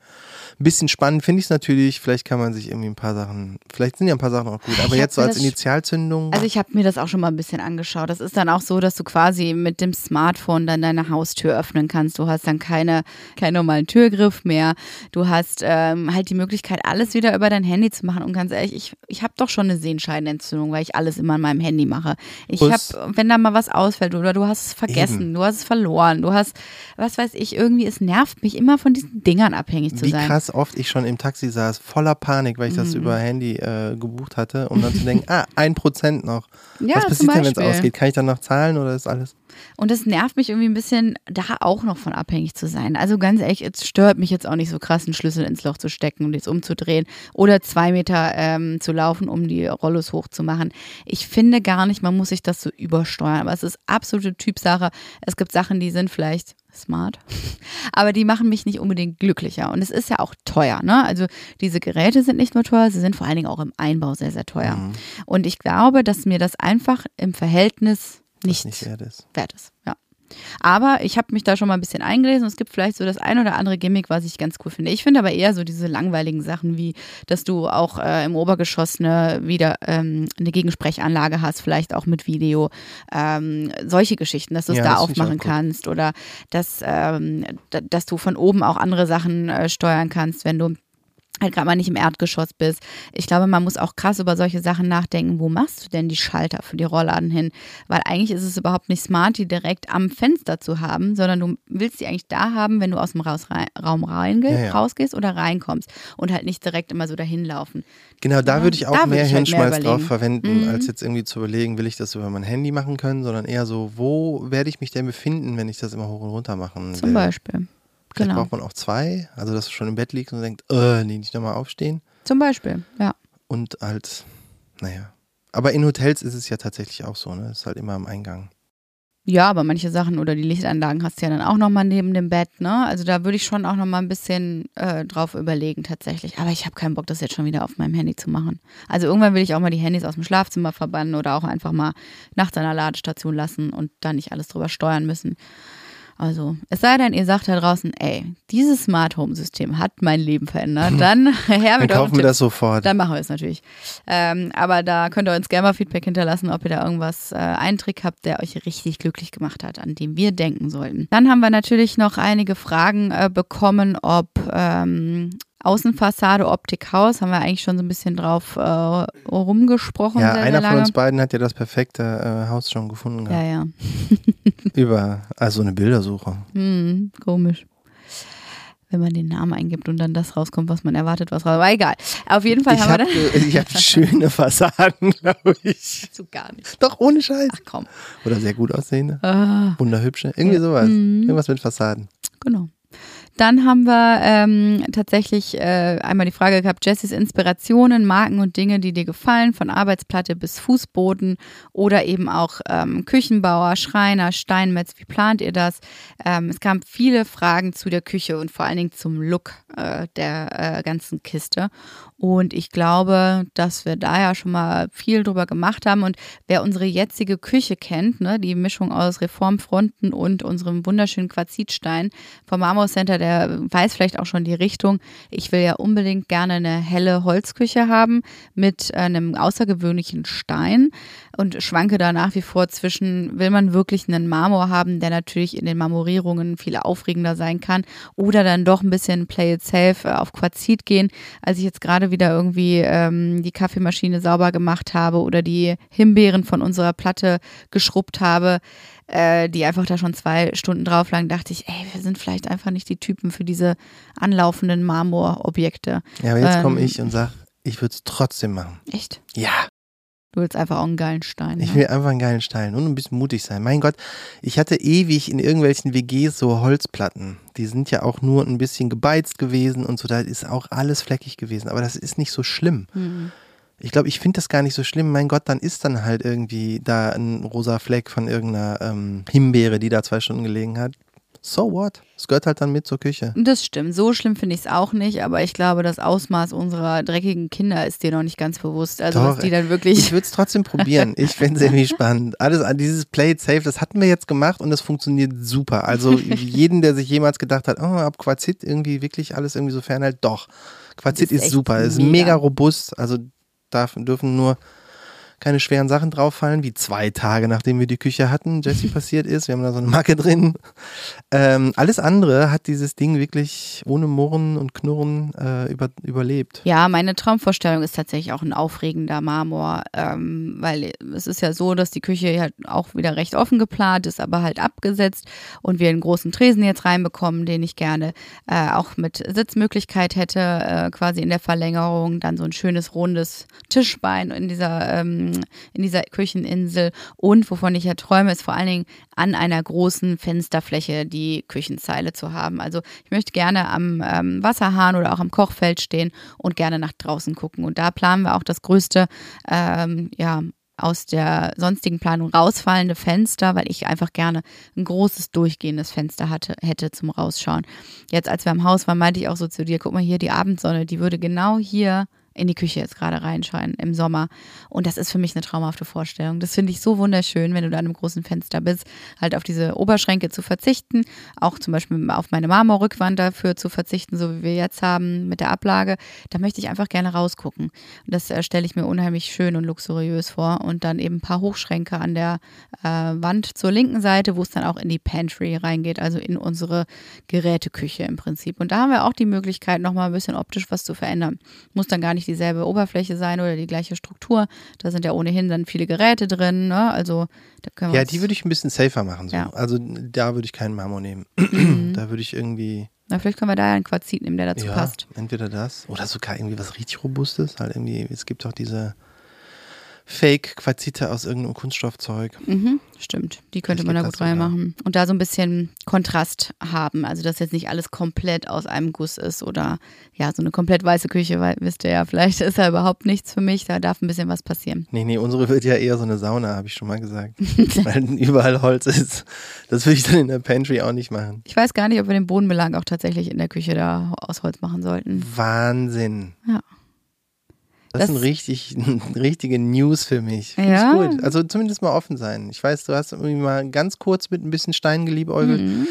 Ein bisschen spannend finde ich es natürlich. Vielleicht kann man sich irgendwie ein paar Sachen, vielleicht sind ja ein paar Sachen auch gut, aber jetzt so als Initialzündung. Also ich habe mir das auch schon mal ein bisschen angeschaut. Das ist dann auch so, dass du quasi mit dem Smartphone dann deine Haustür öffnen kannst. Du hast dann keine, keinen normalen Türgriff mehr. Du hast ähm, halt die Möglichkeit, alles wieder über dein Handy zu machen. Und ganz ehrlich, ich, ich habe doch schon eine Sehenscheidenentzündung, weil ich alles immer an meinem Handy mache. Ich habe, wenn da mal was ausfällt oder du hast es vergessen, Eben. du hast es verloren, du hast, was weiß ich, irgendwie, es nervt mich immer von diesen Dingern abhängig zu Wie sein. Krass oft ich schon im Taxi saß, voller Panik, weil ich das mhm. über Handy äh, gebucht hatte, um dann zu denken, ah, ein Prozent noch. Ja, Was passiert denn, wenn es ausgeht? Kann ich dann noch zahlen oder ist alles? Und es nervt mich irgendwie ein bisschen, da auch noch von abhängig zu sein. Also ganz ehrlich, es stört mich jetzt auch nicht so krass, einen Schlüssel ins Loch zu stecken und jetzt umzudrehen oder zwei Meter ähm, zu laufen, um die Rollos hochzumachen. Ich finde gar nicht, man muss sich das so übersteuern. Aber es ist absolute Typsache. Es gibt Sachen, die sind vielleicht smart, aber die machen mich nicht unbedingt glücklicher. Und es ist ja auch teuer. Ne? Also diese Geräte sind nicht nur teuer, sie sind vor allen Dingen auch im Einbau sehr, sehr teuer. Mhm. Und ich glaube, dass mir das einfach im Verhältnis nicht, nicht wert ist. Wert ist. Aber ich habe mich da schon mal ein bisschen eingelesen und es gibt vielleicht so das ein oder andere Gimmick, was ich ganz cool finde. Ich finde aber eher so diese langweiligen Sachen, wie dass du auch äh, im Obergeschoss eine, wieder ähm, eine Gegensprechanlage hast, vielleicht auch mit Video. Ähm, solche Geschichten, dass du es ja, da aufmachen kannst oder dass, ähm, dass du von oben auch andere Sachen äh, steuern kannst, wenn du halt gerade mal nicht im Erdgeschoss bist. Ich glaube, man muss auch krass über solche Sachen nachdenken. Wo machst du denn die Schalter für die Rollladen hin? Weil eigentlich ist es überhaupt nicht smart, die direkt am Fenster zu haben, sondern du willst die eigentlich da haben, wenn du aus dem Raus Raum rein, ja, ja. rausgehst oder reinkommst und halt nicht direkt immer so dahin laufen. Genau, da ja, würde ich auch mehr Hirnschmalz halt drauf verwenden, mhm. als jetzt irgendwie zu überlegen, will ich das über mein Handy machen können, sondern eher so, wo werde ich mich denn befinden, wenn ich das immer hoch und runter machen Zum will? Beispiel. Vielleicht genau. braucht man auch zwei, also dass du schon im Bett liegst und denkst, äh, nee, nicht nochmal aufstehen. Zum Beispiel, ja. Und halt, naja. Aber in Hotels ist es ja tatsächlich auch so, ne? Ist halt immer am Eingang. Ja, aber manche Sachen oder die Lichtanlagen hast du ja dann auch nochmal neben dem Bett, ne? Also da würde ich schon auch nochmal ein bisschen äh, drauf überlegen tatsächlich. Aber ich habe keinen Bock, das jetzt schon wieder auf meinem Handy zu machen. Also irgendwann will ich auch mal die Handys aus dem Schlafzimmer verbannen oder auch einfach mal nachts an der Ladestation lassen und da nicht alles drüber steuern müssen. Also, es sei denn, ihr sagt da draußen, ey, dieses Smart Home System hat mein Leben verändert, dann her Dann mit kaufen wir das sofort. Dann machen wir es natürlich. Ähm, aber da könnt ihr uns gerne mal Feedback hinterlassen, ob ihr da irgendwas, äh, einen Trick habt, der euch richtig glücklich gemacht hat, an dem wir denken sollten. Dann haben wir natürlich noch einige Fragen äh, bekommen, ob ähm, Außenfassade, Optik, Haus, haben wir eigentlich schon so ein bisschen drauf äh, rumgesprochen. Ja, sehr, einer sehr von uns beiden hat ja das perfekte äh, Haus schon gefunden. Ja, gehabt. ja. Über, also eine Bildersuche. Hm, komisch. Wenn man den Namen eingibt und dann das rauskommt, was man erwartet, was raus. Aber egal. Auf jeden Fall Ich haben wir habe dann. ich hab schöne Fassaden, glaube ich. So gar nicht. Doch, ohne Scheiß. Ach komm. Oder sehr gut aussehende. Ah, Wunderhübsche. Irgendwie Ja. sowas. Mhm. Irgendwas mit Fassaden. genau. Dann haben wir ähm, tatsächlich äh, einmal die Frage gehabt, Jessys Inspirationen, Marken und Dinge, die dir gefallen, von Arbeitsplatte bis Fußboden oder eben auch ähm, Küchenbauer, Schreiner, Steinmetz, wie plant ihr das? Ähm, es kamen viele Fragen zu der Küche und vor allen Dingen zum Look äh, der äh, ganzen Kiste. Und ich glaube, dass wir da ja schon mal viel drüber gemacht haben. Und wer unsere jetzige Küche kennt, ne, die Mischung aus Reformfronten und unserem wunderschönen Quarzitstein vom Marmor Center, der weiß vielleicht auch schon die Richtung. Ich will ja unbedingt gerne eine helle Holzküche haben mit einem außergewöhnlichen Stein und schwanke da nach wie vor zwischen, will man wirklich einen Marmor haben, der natürlich in den Marmorierungen viel aufregender sein kann oder dann doch ein bisschen play it safe äh, auf Quarzit gehen. Als ich jetzt gerade wieder irgendwie ähm, die Kaffeemaschine sauber gemacht habe oder die Himbeeren von unserer Platte geschrubbt habe, äh, die einfach da schon zwei Stunden drauf lagen, dachte ich, ey, wir sind vielleicht einfach nicht die Typen für diese anlaufenden Marmorobjekte. Ja, aber jetzt Ähm, komme ich und sage, ich würde es trotzdem machen. Echt? Ja, Du willst einfach auch einen geilen Stein. ich will einfach einen geilen Stein und ein bisschen mutig sein. Mein Gott, ich hatte ewig in irgendwelchen WGs so Holzplatten. Die sind ja auch nur ein bisschen gebeizt gewesen und so. Da ist auch alles fleckig gewesen. Aber das ist nicht so schlimm. Hm. Ich glaube, ich finde das gar nicht so schlimm. Mein Gott, dann ist dann halt irgendwie da ein rosa Fleck von irgendeiner ähm, Himbeere, die da zwei Stunden gelegen hat. So what? Es gehört halt dann mit zur Küche. Das stimmt. So schlimm finde ich es auch nicht, aber ich glaube, das Ausmaß unserer dreckigen Kinder ist dir noch nicht ganz bewusst. Also, Doch, die dann wirklich. Ich würde es trotzdem probieren. Ich fände es irgendwie spannend. Alles an dieses Play it safe, das hatten wir jetzt gemacht und das funktioniert super. Also jeden, der sich jemals gedacht hat, oh, ab Quarzit irgendwie wirklich alles irgendwie so fernhält, doch. Quarzit ist ist, super, ist mega. mega robust. Also darf, dürfen nur keine schweren Sachen drauffallen, wie zwei Tage nachdem wir die Küche hatten, Jesse passiert ist. Wir haben da so eine Macke drin. Ähm, alles andere hat dieses Ding wirklich ohne Murren und Knurren äh, über, überlebt. Ja, meine Traumvorstellung ist tatsächlich auch ein aufregender Marmor, ähm, weil es ist ja so, dass die Küche ja auch wieder recht offen geplant ist, aber halt abgesetzt und wir einen großen Tresen jetzt reinbekommen, den ich gerne äh, auch mit Sitzmöglichkeit hätte, äh, quasi in der Verlängerung, dann so ein schönes rundes Tischbein in dieser, ähm, in dieser Kücheninsel und wovon ich ja träume, ist vor allen Dingen an einer großen Fensterfläche die Küchenzeile zu haben. Also ich möchte gerne am ähm, Wasserhahn oder auch am Kochfeld stehen und gerne nach draußen gucken. Und da planen wir auch das größte, ähm, ja, aus der sonstigen Planung rausfallende Fenster, weil ich einfach gerne ein großes durchgehendes Fenster hatte, hätte zum Rausschauen. Jetzt, als wir im Haus waren, meinte ich auch so zu dir, guck mal hier, die Abendsonne, die würde genau hier in die Küche jetzt gerade reinscheinen im Sommer. Und das ist für mich eine traumhafte Vorstellung. Das finde ich so wunderschön, wenn du da an einem großen Fenster bist, halt auf diese Oberschränke zu verzichten, auch zum Beispiel auf meine Marmorrückwand dafür zu verzichten, so wie wir jetzt haben mit der Ablage. Da möchte ich einfach gerne rausgucken. Und das äh, stelle ich mir unheimlich schön und luxuriös vor. Und dann eben ein paar Hochschränke an der äh, Wand zur linken Seite, wo es dann auch in die Pantry reingeht, also in unsere Geräteküche im Prinzip. Und da haben wir auch die Möglichkeit, nochmal ein bisschen optisch was zu verändern. Muss dann gar nicht dieselbe Oberfläche sein oder die gleiche Struktur. Da sind ja ohnehin dann viele Geräte drin. Ne? Also da können wir Ja, die würde ich ein bisschen safer machen. So. Ja. Also da würde ich keinen Marmor nehmen. da würde ich irgendwie, Na, vielleicht können wir da ja einen Quarzit nehmen, der dazu ja, passt. entweder das oder sogar irgendwie was richtig Robustes. Halt irgendwie, es gibt auch diese Fake-Quarzite aus irgendeinem Kunststoffzeug. Mhm, stimmt. Die könnte Ich man da gut reinmachen. Und da so ein bisschen Kontrast haben. Also, dass jetzt nicht alles komplett aus einem Guss ist oder ja, so eine komplett weiße Küche, weil wisst ihr ja, vielleicht ist da überhaupt nichts für mich. Da darf ein bisschen was passieren. Nee, nee, unsere wird ja eher so eine Sauna, habe ich schon mal gesagt. Weil überall Holz ist. Das würde ich dann in der Pantry auch nicht machen. Ich weiß gar nicht, ob wir den Bodenbelag auch tatsächlich in der Küche da aus Holz machen sollten. Wahnsinn. Das, das sind richtig, richtige News für mich. Find ja. gut. Also zumindest mal offen sein. Ich weiß, du hast irgendwie mal ganz kurz mit ein bisschen Stein geliebäugelt. Mhm.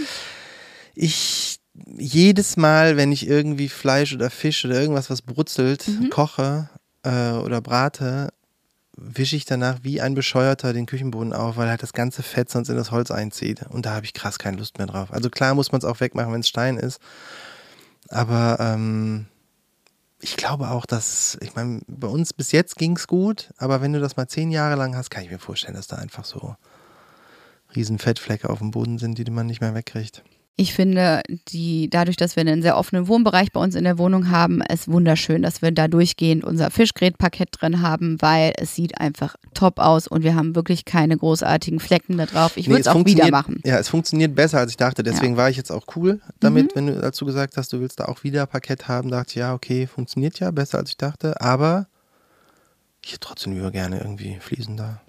Ich jedes Mal, wenn ich irgendwie Fleisch oder Fisch oder irgendwas, was brutzelt, mhm. koche äh, oder brate, wische ich danach wie ein Bescheuerter den Küchenboden auf, weil halt das ganze Fett sonst in das Holz einzieht. Und da habe ich krass keine Lust mehr drauf. Also klar muss man es auch wegmachen, wenn es Stein ist. Aber ähm, ich glaube auch, dass, ich meine, bei uns bis jetzt ging es gut, aber wenn du das mal zehn Jahre lang hast, kann ich mir vorstellen, dass da einfach so riesen Fettflecke auf dem Boden sind, die man nicht mehr wegkriegt. Ich finde, die, dadurch, dass wir einen sehr offenen Wohnbereich bei uns in der Wohnung haben, ist wunderschön, dass wir da durchgehend unser Fischgrätparkett drin haben, weil es sieht einfach top aus und wir haben wirklich keine großartigen Flecken da drauf. Ich würde nee, es auch wieder machen. Ja, es funktioniert besser, als ich dachte. Deswegen ja. war ich jetzt auch cool damit, mhm. wenn du dazu gesagt hast, du willst da auch wieder Parkett haben, dachte ich, ja, okay, funktioniert ja besser, als ich dachte. Aber ich hätte trotzdem lieber gerne irgendwie Fliesen da.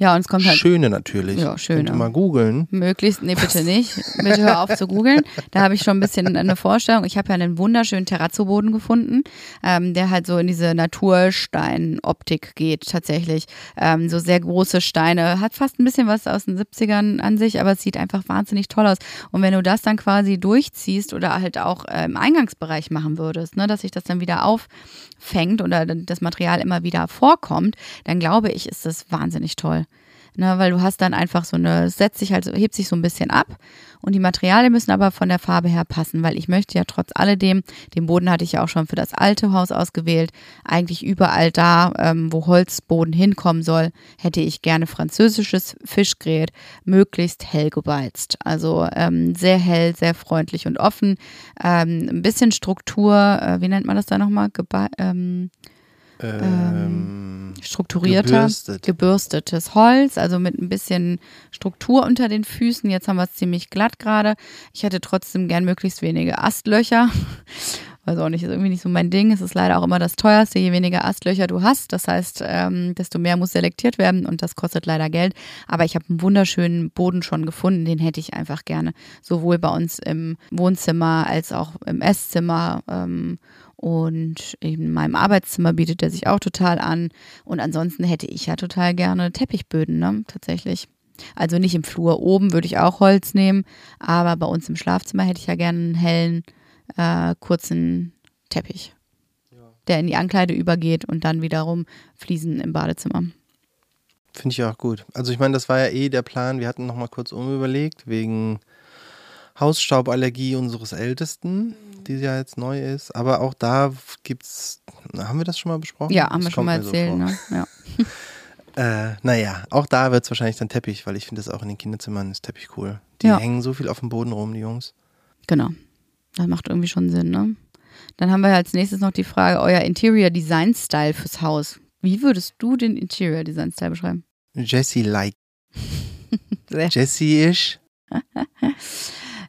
Ja, und es kommt halt. Schöne natürlich. Ja, schöne. Könnt mal googeln. Möglichst, nee, bitte nicht. bitte hör auf zu googeln. Da habe ich schon ein bisschen eine Vorstellung. Ich habe ja einen wunderschönen Terrazzo-Boden gefunden, ähm, der halt so in diese Naturstein-Optik geht, tatsächlich. Ähm, so sehr große Steine. Hat fast ein bisschen was aus den 70ern an sich, aber es sieht einfach wahnsinnig toll aus. Und wenn du das dann quasi durchziehst oder halt auch äh, im Eingangsbereich machen würdest, ne, dass sich das dann wieder auffängt oder das Material immer wieder vorkommt, dann glaube ich, ist das wahnsinnig toll. Ne, weil du hast dann einfach so eine, setzt sich halt, hebt sich so ein bisschen ab und die Materialien müssen aber von der Farbe her passen, weil ich möchte ja trotz alledem, den Boden hatte ich ja auch schon für das alte Haus ausgewählt, eigentlich überall da, ähm, wo Holzboden hinkommen soll, hätte ich gerne französisches Fischgrät, möglichst hell gebeizt. Also ähm, sehr hell, sehr freundlich und offen, ähm, ein bisschen Struktur, äh, wie nennt man das da nochmal? Gebe ähm, ähm, strukturierter, gebürstet. gebürstetes Holz, also mit ein bisschen Struktur unter den Füßen. Jetzt haben wir es ziemlich glatt gerade. Ich hätte trotzdem gern möglichst wenige Astlöcher. Weiß auch nicht, ist irgendwie nicht so mein Ding. Es ist leider auch immer das teuerste, je weniger Astlöcher du hast. Das heißt, ähm, desto mehr muss selektiert werden und das kostet leider Geld. Aber ich habe einen wunderschönen Boden schon gefunden, den hätte ich einfach gerne. Sowohl bei uns im Wohnzimmer als auch im Esszimmer. Ähm, und in meinem Arbeitszimmer bietet er sich auch total an. Und ansonsten hätte ich ja total gerne Teppichböden, ne? Tatsächlich. Also nicht im Flur. Oben würde ich auch Holz nehmen, aber bei uns im Schlafzimmer hätte ich ja gerne einen hellen, äh, kurzen Teppich, ja. der in die Ankleide übergeht und dann wiederum Fliesen im Badezimmer. Finde ich auch gut. Also ich meine, das war ja eh der Plan. Wir hatten noch mal kurz umüberlegt wegen Hausstauballergie unseres Ältesten, die ja jetzt neu ist. Aber auch da gibt es, haben wir das schon mal besprochen? Ja, haben das wir schon mal erzählt. So ne? ja. äh, naja, auch da wird es wahrscheinlich dann Teppich, weil ich finde das auch in den Kinderzimmern ist Teppich cool. Die ja. hängen so viel auf dem Boden rum, die Jungs. Genau. Das macht irgendwie schon Sinn, ne? Dann haben wir als nächstes noch die Frage, euer Interior Design Style fürs Haus. Wie würdest du den Interior Design Style beschreiben? Jesse-like. Jesse-ish.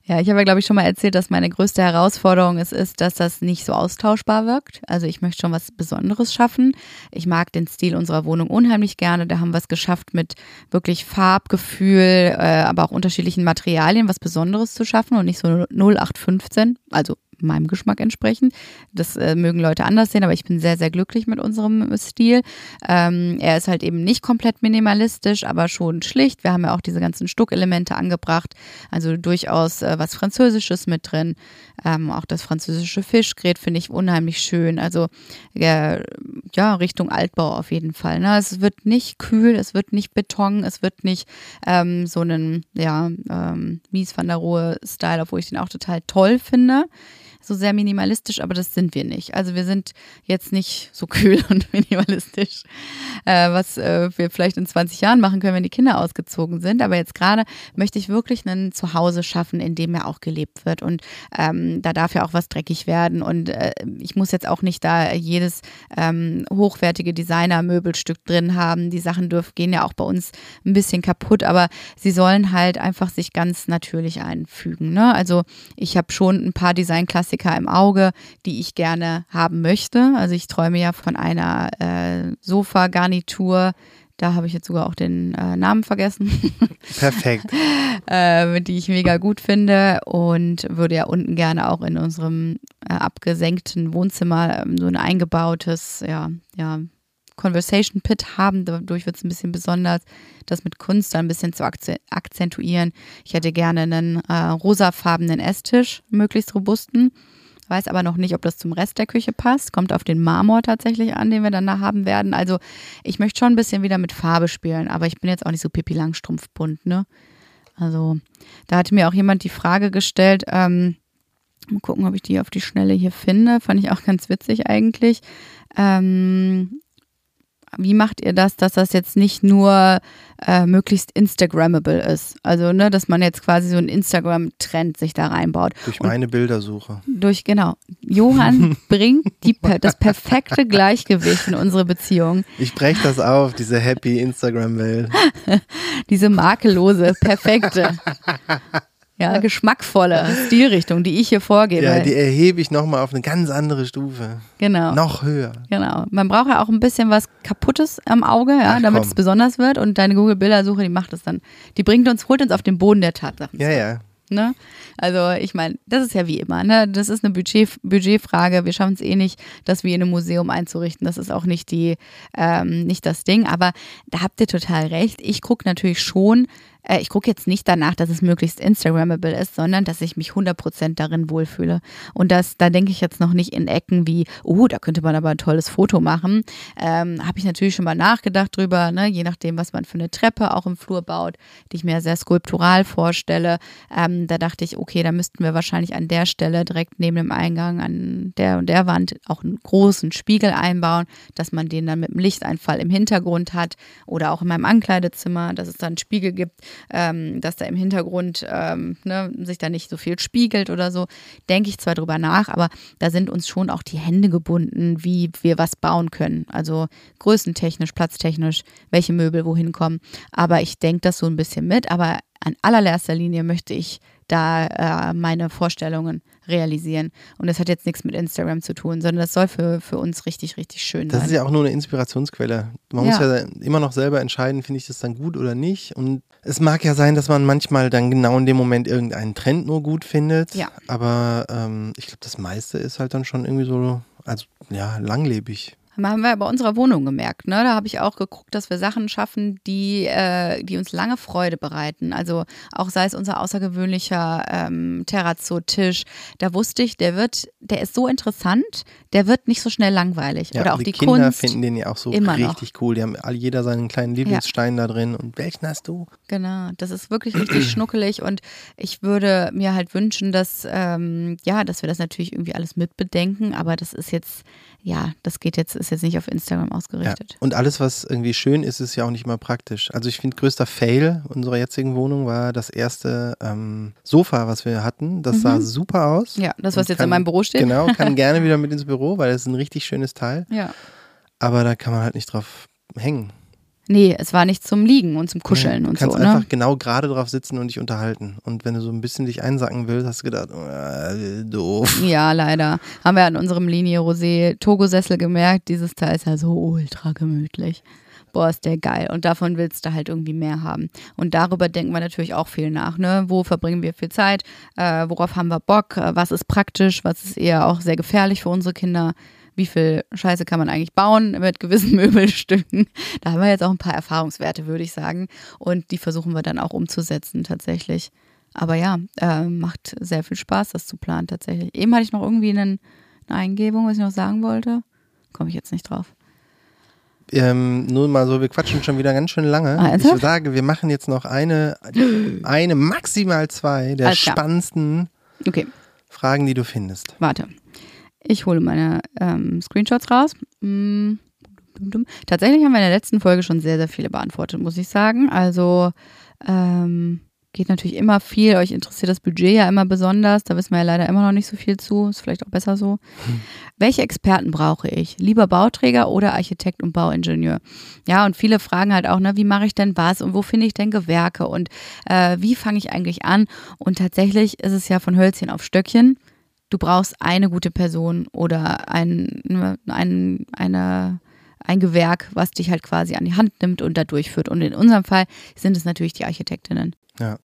Ja, ich habe ja, glaube ich, schon mal erzählt, dass meine größte Herausforderung es ist, dass das nicht so austauschbar wirkt. Also ich möchte schon was Besonderes schaffen. Ich mag den Stil unserer Wohnung unheimlich gerne. Da haben wir es geschafft, mit wirklich Farbgefühl, äh, aber auch unterschiedlichen Materialien was Besonderes zu schaffen und nicht so 0815. Also meinem Geschmack entsprechen. Das äh, mögen Leute anders sehen, aber ich bin sehr, sehr glücklich mit unserem Stil. Ähm, er ist halt eben nicht komplett minimalistisch, aber schon schlicht. Wir haben ja auch diese ganzen Stuckelemente angebracht, also durchaus äh, was Französisches mit drin. Ähm, auch das französische Fischgrät finde ich unheimlich schön. Also äh, ja, Richtung Altbau auf jeden Fall. Ne? Es wird nicht kühl, es wird nicht Beton, es wird nicht ähm, so einen ja, ähm, Mies van der Rohe-Style, obwohl ich den auch total toll finde so sehr minimalistisch, aber das sind wir nicht. Also wir sind jetzt nicht so kühl und minimalistisch, äh, was äh, wir vielleicht in 20 Jahren machen können, wenn die Kinder ausgezogen sind. Aber jetzt gerade möchte ich wirklich ein Zuhause schaffen, in dem ja auch gelebt wird. Und ähm, da darf ja auch was dreckig werden. Und äh, ich muss jetzt auch nicht da jedes ähm, hochwertige Designer-Möbelstück drin haben. Die Sachen dürfen, gehen ja auch bei uns ein bisschen kaputt, aber sie sollen halt einfach sich ganz natürlich einfügen. Ne? Also ich habe schon ein paar Designklassiker Klassiker im Auge, die ich gerne haben möchte. Also ich träume ja von einer äh, Sofa-Garnitur. Da habe ich jetzt sogar auch den äh, Namen vergessen. Perfekt. äh, die ich mega gut finde und würde ja unten gerne auch in unserem äh, abgesenkten Wohnzimmer ähm, so ein eingebautes, ja, ja, Conversation Pit haben. Dadurch wird es ein bisschen besonders, das mit Kunst ein bisschen zu akzentuieren. Ich hätte gerne einen äh, rosafarbenen Esstisch, möglichst robusten. Weiß aber noch nicht, ob das zum Rest der Küche passt. Kommt auf den Marmor tatsächlich an, den wir dann da haben werden. Also ich möchte schon ein bisschen wieder mit Farbe spielen, aber ich bin jetzt auch nicht so Pipi Langstrumpfbunt, ne? Also da hatte mir auch jemand die Frage gestellt, ähm, mal gucken, ob ich die auf die Schnelle hier finde. Fand ich auch ganz witzig eigentlich. Ähm, wie macht ihr das, dass das jetzt nicht nur äh, möglichst Instagrammable ist? Also, ne, dass man jetzt quasi so einen Instagram-Trend sich da reinbaut. Durch meine Und Bildersuche. Durch, genau. Johann bringt die, das perfekte Gleichgewicht in unsere Beziehung. Ich breche das auf, diese happy Instagram-Welt. diese makellose, perfekte. Ja, geschmackvolle Stilrichtung, die ich hier vorgebe. Ja, die erhebe ich nochmal auf eine ganz andere Stufe. Genau. Noch höher. Genau. Man braucht ja auch ein bisschen was Kaputtes am Auge, ja, Ach, damit komm. es besonders wird. Und deine Google-Bildersuche, die macht es dann. Die bringt uns, holt uns auf den Boden der Tatsachen. Ja, ja. Ne? Also ich meine, das ist ja wie immer, ne? Das ist eine Budget, Budgetfrage. Wir schaffen es eh nicht, das wie in einem Museum einzurichten. Das ist auch nicht die, ähm, nicht das Ding. Aber da habt ihr total recht. Ich gucke natürlich schon, äh, ich gucke jetzt nicht danach, dass es möglichst Instagrammable ist, sondern dass ich mich 100% darin wohlfühle. Und das, da denke ich jetzt noch nicht in Ecken wie, oh, da könnte man aber ein tolles Foto machen. Ähm, Habe ich natürlich schon mal nachgedacht drüber, ne? je nachdem, was man für eine Treppe auch im Flur baut, die ich mir sehr skulptural vorstelle. Ähm, da dachte ich, okay, da müssten wir wahrscheinlich an der Stelle direkt neben dem Eingang an der und der Wand auch einen großen Spiegel einbauen, dass man den dann mit dem Lichteinfall im Hintergrund hat oder auch in meinem Ankleidezimmer, dass es dann einen Spiegel gibt, ähm, dass da im Hintergrund ähm, ne, sich da nicht so viel spiegelt oder so, denke ich zwar drüber nach, aber da sind uns schon auch die Hände gebunden, wie wir was bauen können. Also größentechnisch, platztechnisch, welche Möbel wohin kommen. Aber ich denke das so ein bisschen mit, aber an allererster Linie möchte ich da äh, meine Vorstellungen realisieren. Und das hat jetzt nichts mit Instagram zu tun, sondern das soll für, für uns richtig, richtig schön das sein. Das ist ja auch nur eine Inspirationsquelle. Man ja. muss ja immer noch selber entscheiden, finde ich das dann gut oder nicht. Und es mag ja sein, dass man manchmal dann genau in dem Moment irgendeinen Trend nur gut findet. Ja. Aber ähm, ich glaube, das meiste ist halt dann schon irgendwie so, also ja, langlebig haben wir bei unserer Wohnung gemerkt. Ne? Da habe ich auch geguckt, dass wir Sachen schaffen, die, äh, die uns lange Freude bereiten. Also auch sei es unser außergewöhnlicher ähm, Terrazzo-Tisch. Da wusste ich, der wird, der ist so interessant, der wird nicht so schnell langweilig. Ja, Oder auch die, die Kinder Kunst. finden den ja auch so richtig noch. cool. Die haben all jeder seinen kleinen Lieblingsstein ja. da drin. Und welchen hast du? Genau, das ist wirklich richtig schnuckelig. Und ich würde mir halt wünschen, dass, ähm, ja, dass wir das natürlich irgendwie alles mitbedenken. Aber das ist jetzt ja, das geht jetzt, ist jetzt nicht auf Instagram ausgerichtet. Ja. Und alles, was irgendwie schön ist, ist ja auch nicht mal praktisch. Also ich finde, größter Fail unserer jetzigen Wohnung war das erste ähm, Sofa, was wir hatten. Das mhm. sah super aus. Ja, das, was jetzt kann, in meinem Büro steht. Genau, kann gerne wieder mit ins Büro, weil es ist ein richtig schönes Teil. Ja. Aber da kann man halt nicht drauf hängen. Nee, es war nicht zum Liegen und zum Kuscheln ja, und so. Du kannst einfach genau gerade drauf sitzen und dich unterhalten. Und wenn du so ein bisschen dich einsacken willst, hast du gedacht, äh, doof. Ja, leider. Haben wir an unserem Linie Rosé Togo-Sessel gemerkt, dieses Teil ist ja so ultra gemütlich. Boah, ist der geil. Und davon willst du halt irgendwie mehr haben. Und darüber denken wir natürlich auch viel nach. Ne? Wo verbringen wir viel Zeit? Äh, worauf haben wir Bock? Äh, was ist praktisch? Was ist eher auch sehr gefährlich für unsere Kinder? Wie viel Scheiße kann man eigentlich bauen mit gewissen Möbelstücken. Da haben wir jetzt auch ein paar Erfahrungswerte, würde ich sagen. Und die versuchen wir dann auch umzusetzen tatsächlich. Aber ja, äh, macht sehr viel Spaß, das zu planen tatsächlich. Eben hatte ich noch irgendwie einen, eine Eingebung, was ich noch sagen wollte. Komme ich jetzt nicht drauf. Ähm, nur mal so, wir quatschen schon wieder ganz schön lange. Ah, ich sage, wir machen jetzt noch eine, eine maximal zwei der spannendsten okay. Fragen, die du findest. Warte. Ich hole meine ähm, Screenshots raus. Mm. Tatsächlich haben wir in der letzten Folge schon sehr, sehr viele beantwortet, muss ich sagen. Also ähm, geht natürlich immer viel. Euch interessiert das Budget ja immer besonders. Da wissen wir ja leider immer noch nicht so viel zu. Ist vielleicht auch besser so. Hm. Welche Experten brauche ich? Lieber Bauträger oder Architekt und Bauingenieur? Ja, und viele fragen halt auch, ne, wie mache ich denn was und wo finde ich denn Gewerke und äh, wie fange ich eigentlich an? Und tatsächlich ist es ja von Hölzchen auf Stöckchen du brauchst eine gute Person oder ein, ein, eine, ein Gewerk, was dich halt quasi an die Hand nimmt und da durchführt. Und in unserem Fall sind es natürlich die Architektinnen. Ja.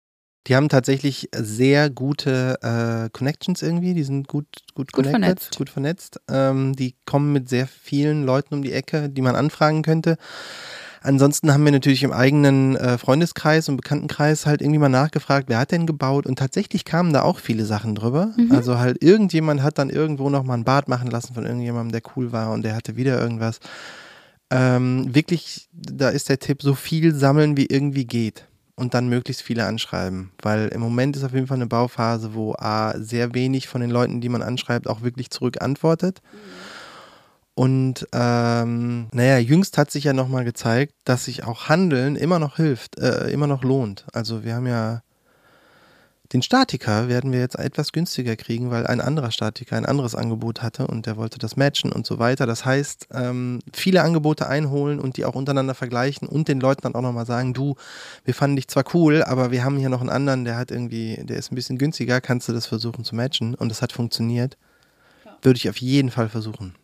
Die haben tatsächlich sehr gute äh, Connections irgendwie, die sind gut, gut, Gut connected, vernetzt. gut vernetzt. Ähm, die kommen mit sehr vielen Leuten um die Ecke, die man anfragen könnte. Ansonsten haben wir natürlich im eigenen äh, Freundeskreis und Bekanntenkreis halt irgendwie mal nachgefragt, wer hat denn gebaut? Und tatsächlich kamen da auch viele Sachen drüber. Mhm. Also halt irgendjemand hat dann irgendwo nochmal ein Bad machen lassen von irgendjemandem, der cool war und der hatte wieder irgendwas. Ähm, wirklich, da ist der Tipp, so viel sammeln, wie irgendwie geht. Und dann möglichst viele anschreiben. Weil im Moment ist auf jeden Fall eine Bauphase, wo A, sehr wenig von den Leuten, die man anschreibt, auch wirklich zurück antwortet. Und ähm, naja, jüngst hat sich ja nochmal gezeigt, dass sich auch Handeln immer noch hilft, äh, immer noch lohnt. Also wir haben ja den Statiker werden wir jetzt etwas günstiger kriegen, weil ein anderer Statiker ein anderes Angebot hatte und der wollte das matchen und so weiter. Das heißt, ähm, viele Angebote einholen und die auch untereinander vergleichen und den Leuten dann auch nochmal sagen, du, wir fanden dich zwar cool, aber wir haben hier noch einen anderen, der hat irgendwie, der ist ein bisschen günstiger, kannst du das versuchen zu matchen? Und das hat funktioniert. Würde ich auf jeden Fall versuchen.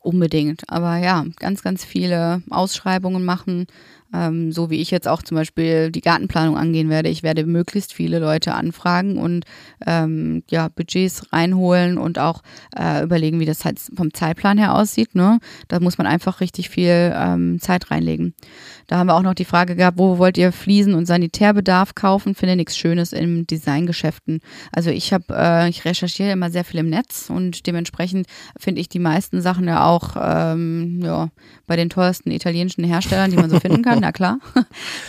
Unbedingt. Aber ja, ganz, ganz viele Ausschreibungen machen, ähm, so wie ich jetzt auch zum Beispiel die Gartenplanung angehen werde. Ich werde möglichst viele Leute anfragen und ähm, ja, Budgets reinholen und auch äh, überlegen, wie das halt vom Zeitplan her aussieht. Ne? Da muss man einfach richtig viel ähm, Zeit reinlegen. Da haben wir auch noch die Frage gehabt, wo wollt ihr Fliesen und Sanitärbedarf kaufen? Finde nichts Schönes in Designgeschäften. Also ich habe, äh, ich recherchiere immer sehr viel im Netz und dementsprechend finde ich die meisten Sachen ja auch ähm, ja, bei den teuersten italienischen Herstellern, die man so finden kann. Na klar.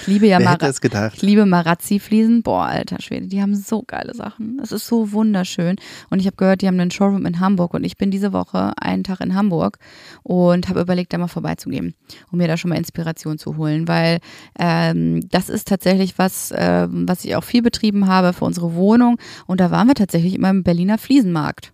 Ich liebe ja Wer Mara es ich liebe Marazzi-Fliesen. Boah, alter Schwede, die haben so geile Sachen. Das ist so wunderschön. Und ich habe gehört, die haben einen Showroom in Hamburg und ich bin diese Woche einen Tag in Hamburg und habe überlegt, da mal vorbeizugehen, um mir da schon mal Inspiration zu holen, weil ähm, das ist tatsächlich was, äh, was ich auch viel betrieben habe für unsere Wohnung. Und da waren wir tatsächlich immer im Berliner Fliesenmarkt.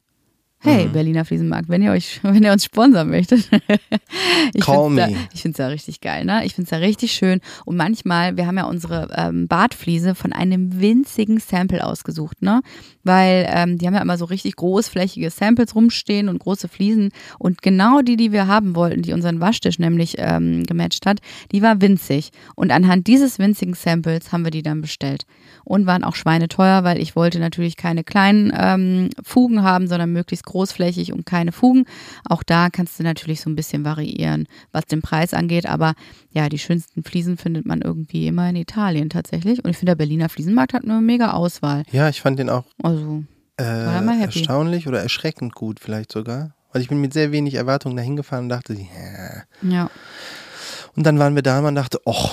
Hey, Mhm. Berliner Fliesenmarkt, wenn ihr euch, wenn ihr uns sponsern möchtet. ich Call find's da, me. ich finde es ja richtig geil, ne? Ich finde es ja richtig schön. Und manchmal, wir haben ja unsere ähm, Badfliese von einem winzigen Sample ausgesucht, ne? Weil ähm, die haben ja immer so richtig großflächige Samples rumstehen und große Fliesen. Und genau die, die wir haben wollten, die unseren Waschtisch nämlich ähm, gematcht hat, die war winzig. Und anhand dieses winzigen Samples haben wir die dann bestellt. Und waren auch schweineteuer, weil ich wollte natürlich keine kleinen ähm, Fugen haben, sondern möglichst großflächig und keine Fugen. Auch da kannst du natürlich so ein bisschen variieren, was den Preis angeht. Aber ja, die schönsten Fliesen findet man irgendwie immer in Italien tatsächlich. Und ich finde, der Berliner Fliesenmarkt hat eine mega Auswahl. Ja, ich fand den auch Also, äh, erstaunlich oder erschreckend gut vielleicht sogar. Weil ich bin mit sehr wenig Erwartungen dahin gefahren und dachte, ja. ja. Und dann waren wir da und man dachte, oh,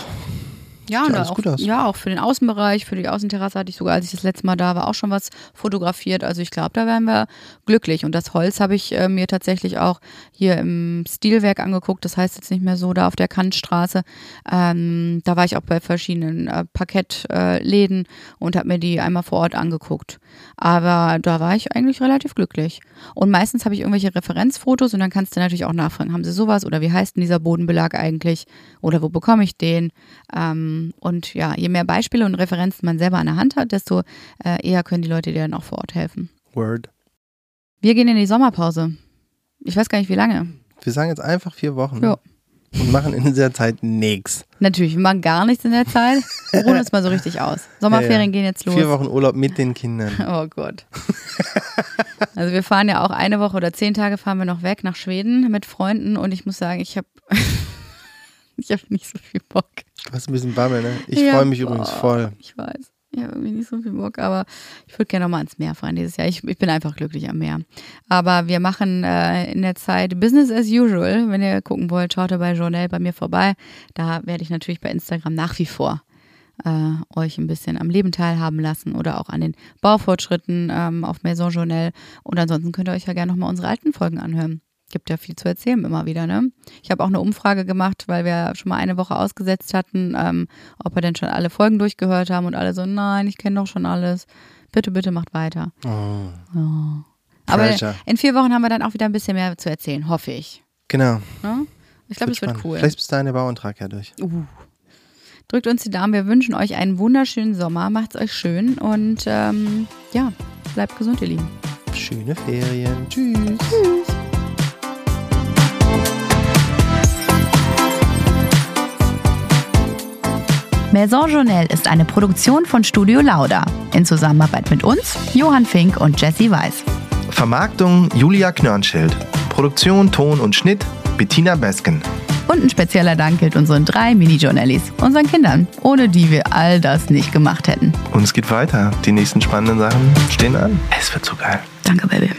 Ja, und auch, ja, auch für den Außenbereich, für die Außenterrasse hatte ich sogar, als ich das letzte Mal da war, auch schon was fotografiert. Also ich glaube, da wären wir glücklich. Und das Holz habe ich äh, mir tatsächlich auch hier im Stilwerk angeguckt. Das heißt jetzt nicht mehr so da auf der Kantstraße. Ähm, da war ich auch bei verschiedenen äh, Parkettläden und habe mir die einmal vor Ort angeguckt. Aber da war ich eigentlich relativ glücklich. Und meistens habe ich irgendwelche Referenzfotos und dann kannst du natürlich auch nachfragen, haben sie sowas oder wie heißt denn dieser Bodenbelag eigentlich oder wo bekomme ich den? Ähm, und ja, je mehr Beispiele und Referenzen man selber an der Hand hat, desto äh, eher können die Leute dir dann auch vor Ort helfen. Word. Wir gehen in die Sommerpause. Ich weiß gar nicht, wie lange. Wir sagen jetzt einfach vier Wochen Ja. und machen in dieser Zeit nichts. Natürlich, wir machen gar nichts in der Zeit. Wir ruhen uns mal so richtig aus. Sommerferien Ja, ja. gehen jetzt los. Vier Wochen Urlaub mit den Kindern. Oh Gott. Also wir fahren ja auch eine Woche oder zehn Tage fahren wir noch weg nach Schweden mit Freunden und ich muss sagen, ich habe ich habe nicht so viel Bock. Du hast ein bisschen Bammel, ne? Ich Ja, freue mich boah, übrigens voll. Ich weiß. Ich habe irgendwie nicht so viel Bock, aber ich würde gerne nochmal ans Meer fahren dieses Jahr. Ich, ich bin einfach glücklich am Meer. Aber wir machen äh, in der Zeit Business as usual. Wenn ihr gucken wollt, schaut ihr bei Journal bei mir vorbei. Da werde ich natürlich bei Instagram nach wie vor äh, euch ein bisschen am Leben teilhaben lassen oder auch an den Baufortschritten ähm, auf Maison Journal. Und ansonsten könnt ihr euch ja gerne nochmal unsere alten Folgen anhören. Gibt ja viel zu erzählen immer wieder, ne? Ich habe auch eine Umfrage gemacht, weil wir schon mal eine Woche ausgesetzt hatten, ähm, ob wir denn schon alle Folgen durchgehört haben und alle so, nein, ich kenne doch schon alles. Bitte, bitte macht weiter. Oh, Oh. Aber in vier Wochen haben wir dann auch wieder ein bisschen mehr zu erzählen, hoffe ich. genau. Ne? Ich glaube, das wird cool. Vielleicht bis dahin der Bauantrag ja durch. Uh. Drückt uns die Daumen. Wir wünschen euch einen wunderschönen Sommer. Macht's euch schön und ähm, ja, bleibt gesund, ihr Lieben. Schöne Ferien. Tschüss. Tschüss. Maison Journal ist eine Produktion von Studio Lauda in Zusammenarbeit mit uns, Johann Fink und Jesse Weiß. Vermarktung Julia Knörnschild. Produktion, Ton und Schnitt Bettina Besken. Und ein spezieller Dank gilt unseren drei Mini-Journalis, unseren Kindern, ohne die wir all das nicht gemacht hätten. Und es geht weiter. Die nächsten spannenden Sachen stehen an. Es wird so geil. Danke, Baby.